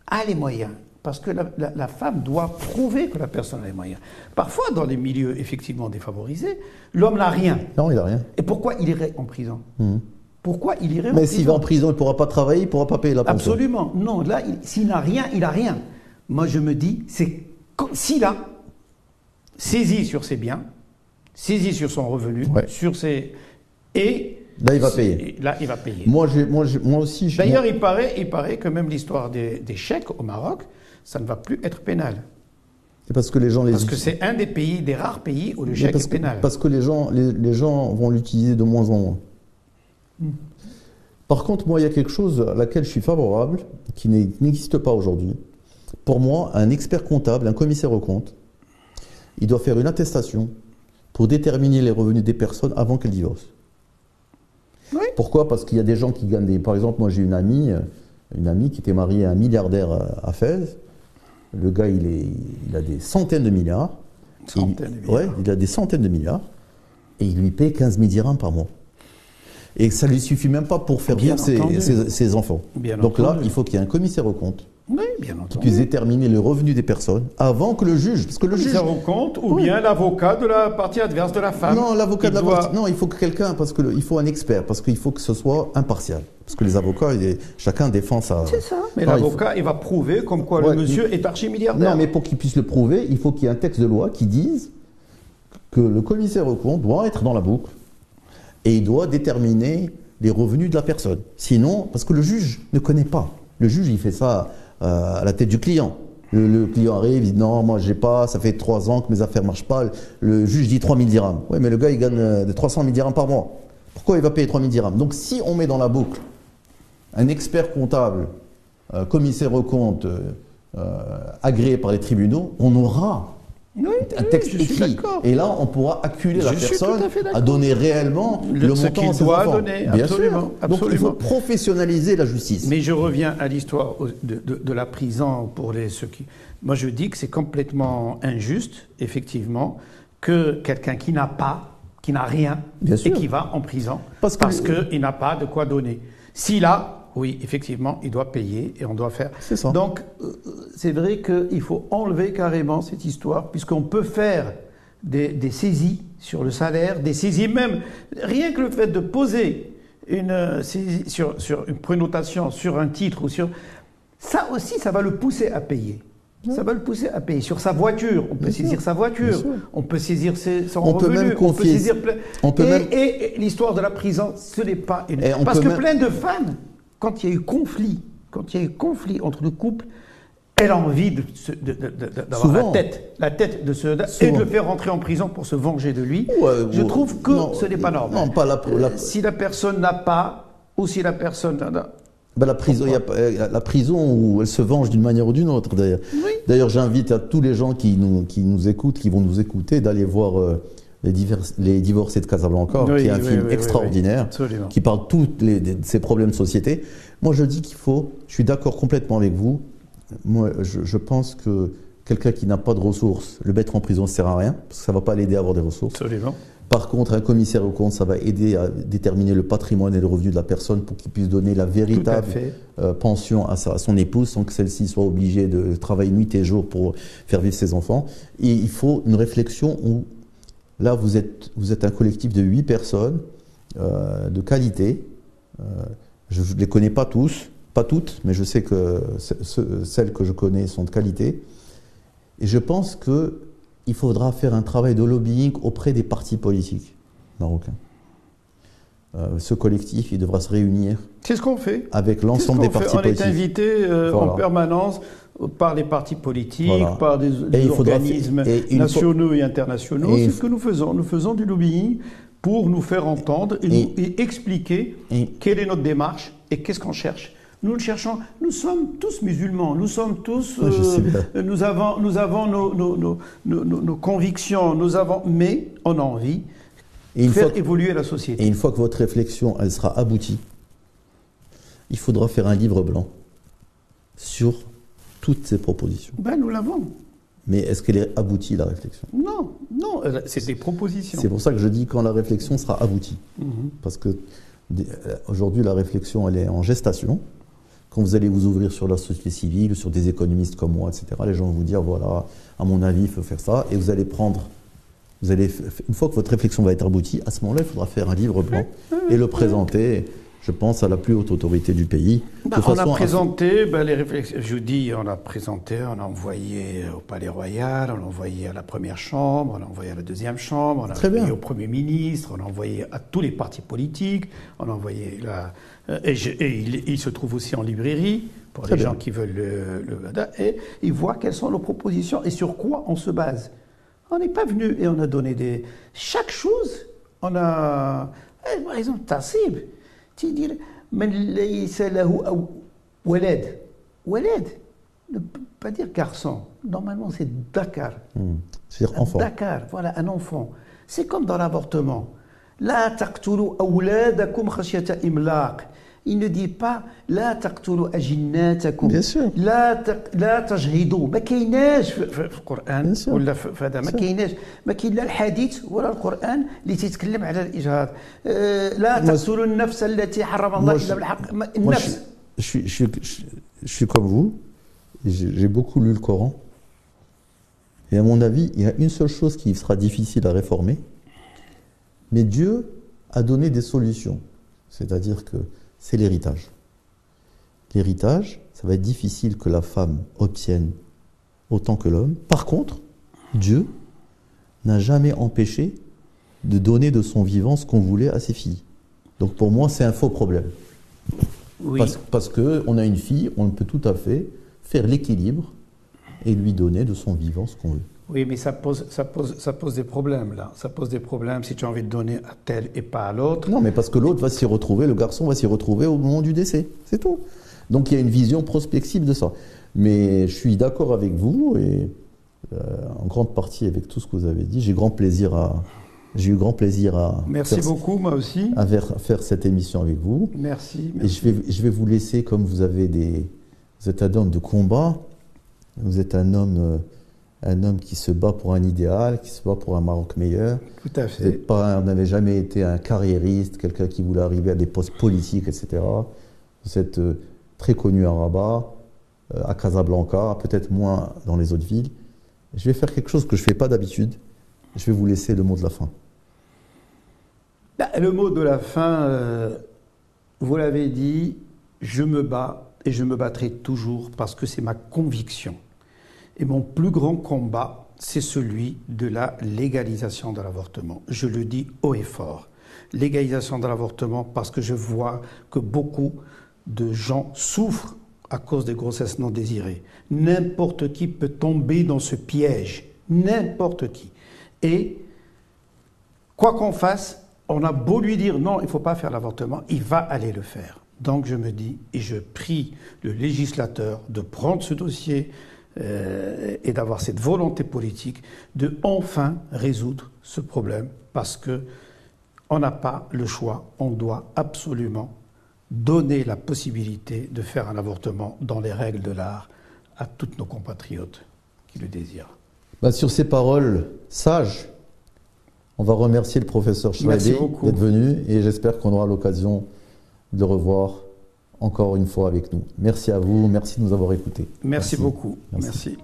a les moyens, parce que la, la- la femme doit prouver que la personne a les moyens. Parfois, dans les milieux effectivement défavorisés, l'homme n'a rien. Non, il n'a rien. Et pourquoi il irait en prison? Mhm. Pourquoi il irait en Mais prison s'il va en prison, il ne pourra pas travailler, il ne pourra pas payer la pension. Absolument. Non, là, il- s'il n'a rien, il n'a rien. Moi, je me dis, c'est s'il a saisi sur ses biens, saisi sur son revenu, Ouais. sur ses. Et. Là, il va payer. Là, il va payer. Moi, moi, moi aussi, je D'ailleurs, il paraît, il paraît que même l'histoire des, des chèques au Maroc, ça ne va plus être pénal. parce que les gens les Parce que c'est un des pays, des rares pays où le chèque est que, pénal. parce que les gens, les, les gens vont l'utiliser de moins en moins. Hmm. Par contre, moi, il y a quelque chose à laquelle je suis favorable, qui n'existe pas aujourd'hui. Pour moi, un expert comptable, un commissaire aux comptes, il doit faire une attestation pour déterminer les revenus des personnes avant qu'elles divorcent. Oui. Pourquoi? Parce qu'il y a des gens qui gagnent des... Par exemple, moi j'ai une amie, euh, une amie qui était mariée à un milliardaire à- à Fès. Le gars, il, est, il a des centaines de milliards. Centaines Il- de milliards. Ouais, il a des centaines de milliards. Et il lui paye 15 000 dirhams par mois. Et ça ne lui suffit même pas pour faire Bien vivre ses, entendu. ses- ses enfants. Bien Donc là, il faut qu'il y ait un commissaire aux comptes Oui, bien qui entendu. puisse déterminer le revenu des personnes avant que le juge. Parce que le juge. Commissaire aux comptes ou Oui. bien l'avocat de la partie adverse de la femme. Non, l'avocat de la doit- partie- Non, il faut que quelqu'un, parce que le- il faut un expert, parce qu'il faut que ce soit impartial. Parce que les avocats, il est- chacun défend sa. C'est ça. Mais il l'avocat, il va prouver comme quoi Ouais, le monsieur est archi-milliardaire. Non, mais pour qu'il puisse le prouver, il faut qu'il y ait un texte de loi qui dise que le commissaire aux comptes doit être dans la boucle et il doit déterminer les revenus de la personne. Sinon, parce que le juge ne connaît pas. Le juge, il fait ça à la tête du client. Le, client arrive, il dit non, moi j'ai pas, ça fait trois ans que mes affaires marchent pas. Le juge dit 3 000 dirhams. Oui, mais le gars il gagne euh, des 300 000 dirhams par mois. Pourquoi il va payer 3 000 dirhams? Donc si on met dans la boucle un expert comptable, euh, commissaire aux comptes, euh, euh, agréé par les tribunaux, on aura Oui, un oui, texte suis écrit. Et là, on pourra acculer la Je personne à donner réellement Le- le, ce montant qu'il doit enfants. donner, Bien absolument, sûr. Donc il faut professionnaliser la justice. Mais je reviens à l'histoire de, de- de la prison pour les, ceux qui. Moi, je dis que c'est complètement injuste, effectivement, que quelqu'un qui n'a pas, qui n'a rien, Bien et sûr. qui va en prison Parce parce que- qu'il n'a pas de quoi donner. S'il a, oui, effectivement, il doit payer et on doit faire. C'est ça. Donc, euh, c'est vrai qu'il faut enlever carrément cette histoire, puisqu'on peut faire des, saisies sur le salaire, des saisies même, rien que le fait de poser une, euh, sur, sur une prénotation sur un titre ou sur... Ça aussi, ça va le pousser à payer. Ça va le pousser à payer. Sur sa voiture, on peut saisir sa voiture, on peut saisir ses, son on revenu, peut même on peut saisir On peut et, et, l'histoire de la prison, ce n'est pas une... Parce que plein de femmes, quand il y a eu conflit, quand il y a eu conflit entre le couple, elle a envie d'avoir la tête, la tête de ce et de le faire rentrer en prison pour se venger de lui. Je trouve que ce n'est pas normal. Non, pas la, euh, si la personne n'a pas, ou si la personne ben la, prison, y a, euh, la prison où elle se venge d'une manière ou d'une autre, d'ailleurs. D'ailleurs, j'invite à tous les gens qui nous, qui nous écoutent, qui vont nous écouter, d'aller voir euh, les, les, Divorcés de Casablanca, qui est un film extraordinaire, qui parle tous de ces problèmes de société. Moi, je dis qu'il faut, je suis d'accord complètement avec vous, moi, je, pense que quelqu'un qui n'a pas de ressources, le mettre en prison ne sert à rien, parce que ça ne va pas l'aider à avoir des ressources. Absolument. Par contre, un commissaire au compte, ça va aider à déterminer le patrimoine et le revenu de la personne pour qu'il puisse donner la véritable euh, pension à, sa, à, son épouse sans que celle-ci soit obligée de travailler nuit et jour pour faire vivre ses enfants. Et il faut une réflexion où, là, vous êtes, vous êtes un collectif de huit personnes euh, de qualité. Euh, je ne les connais pas tous, pas toutes, mais je sais que celles que je connais sont de qualité. Et je pense qu'il faudra faire un travail de lobbying auprès des partis politiques marocains. Euh, ce collectif, il devra se réunir. C'est ce qu'on fait. Avec l'ensemble des partis politiques. On est invité euh, en permanence par les partis politiques, par des, organismes nationaux et internationaux. C'est ce que nous faisons. Nous faisons du lobbying pour nous faire entendre et, et expliquer quelle est notre démarche et qu'est-ce qu'on cherche nous le cherchons. Nous sommes tous musulmans. Nous sommes tous. Euh, nous avons, nous avons nos, nos, nos, nos, convictions. Nous avons, mais on a envie de faire évoluer la société. Et une fois que votre réflexion elle sera aboutie, il faudra faire un livre blanc sur toutes ces propositions. Ben, nous l'avons. Mais est-ce qu'elle est aboutie, la réflexion? Non, non, c'est des propositions. C'est pour ça que je dis quand la réflexion sera aboutie. Mhm. Parce que euh, aujourd'hui, la réflexion, elle est en gestation. Quand vous allez vous ouvrir sur la société civile, sur des économistes comme moi, etc., les gens vont vous dire, voilà, à mon avis, il faut faire ça. Et vous allez prendre, vous allez, une fois que votre réflexion va être aboutie, à ce moment-là, il faudra faire un livre blanc et le présenter je pense, à la plus haute autorité du pays. Bah, on a présenté les réflexions. Je vous dis, on a présenté, on a envoyé au Palais Royal, on a envoyé à la première chambre, on a envoyé à la deuxième chambre, on a envoyé au Premier ministre, on a envoyé à tous les partis politiques, on a envoyé là. Euh, et, il, se trouve aussi en librairie pour les gens qui veulent le, le et ils voient quelles sont nos propositions et sur quoi on se base. On n'est pas venu et on a donné des. Chaque chose, on a. Eh, par exemple, Tassib, tu dis, mais c'est là Waled. Waled ne peut pas dire garçon. Normalement, c'est Dakar. Hmm. C'est-à-dire enfant. Dakar, voilà, un enfant. C'est comme dans l'avortement. La taqtulu awladakum khashyata imlaq Il ne dit pas لا تقتلوا أجناتكم Bien sûr. لا لا تجهضوا ما كايناش في القرآن ولا في هذا ما كايناش ما كاين لا الحديث ولا القرآن اللي تيتكلم على الإجهاض لا تقتلوا النفس التي حرم الله إلا بالحق النفس je suis, je, suis, je suis comme vous, j'ai beaucoup lu le Coran, et à mon avis, il y a une seule chose qui sera difficile à réformer, mais Dieu a donné des solutions. C'est-à-dire que c'est l'héritage. L'héritage, ça va être difficile que la femme obtienne autant que l'homme. Par contre, Dieu n'a jamais empêché de donner de son vivant ce qu'on voulait à ses filles. Donc pour moi, c'est un faux problème. Parce, parce qu'on a une fille, on peut tout à fait faire l'équilibre et lui donner de son vivant ce qu'on veut. Oui, mais ça pose, ça, pose, ça pose des problèmes, là. Ça pose des problèmes si tu as envie de donner à tel et pas à l'autre. Non, mais parce que l'autre va s'y retrouver, le garçon va s'y retrouver au moment du décès. C'est tout. Donc il y a une vision prospective de ça. Mais je suis d'accord avec vous et euh, en grande partie avec tout ce que vous avez dit. J'ai grand plaisir à. J'ai eu grand plaisir à. Merci beaucoup, moi aussi. À faire, cette émission avec vous. Merci, Et je vais, je vais vous laisser, comme vous avez des. Vous êtes un homme de combat. Vous êtes un homme. Euh, un homme qui se bat pour un idéal, qui se bat pour un Maroc meilleur. Tout à fait. Pas, vous n'avez jamais été un carriériste, quelqu'un qui voulait arriver à des postes politiques, etc. Vous êtes euh, très connu à Rabat, euh, à Casablanca, peut-être moins dans les autres villes. Je vais faire quelque chose que je ne fais pas d'habitude. Je vais vous laisser le mot de la fin. Bah, le mot de la fin, euh, vous l'avez dit, je me bats et je me battrai toujours parce que c'est ma conviction. Et mon plus grand combat, c'est celui de la légalisation de l'avortement. Je le dis haut et fort. Légalisation de l'avortement parce que je vois que beaucoup de gens souffrent à cause des grossesses non désirées. N'importe qui peut tomber dans ce piège. N'importe qui. Et quoi qu'on fasse, on a beau lui dire non, il ne faut pas faire l'avortement, il va aller le faire. Donc je me dis, et je prie le législateur de prendre ce dossier euh, et d'avoir cette volonté politique de enfin résoudre ce problème parce que on n'a pas le choix, on doit absolument donner la possibilité de faire un avortement dans les règles de l'art à toutes nos compatriotes qui le désirent. Bah, sur ces paroles sages, on va remercier le professeur Schweiber d'être venu et j'espère qu'on aura l'occasion de le revoir encore une fois avec nous. Merci à vous, merci de nous avoir écoutés. Merci, beaucoup. merci.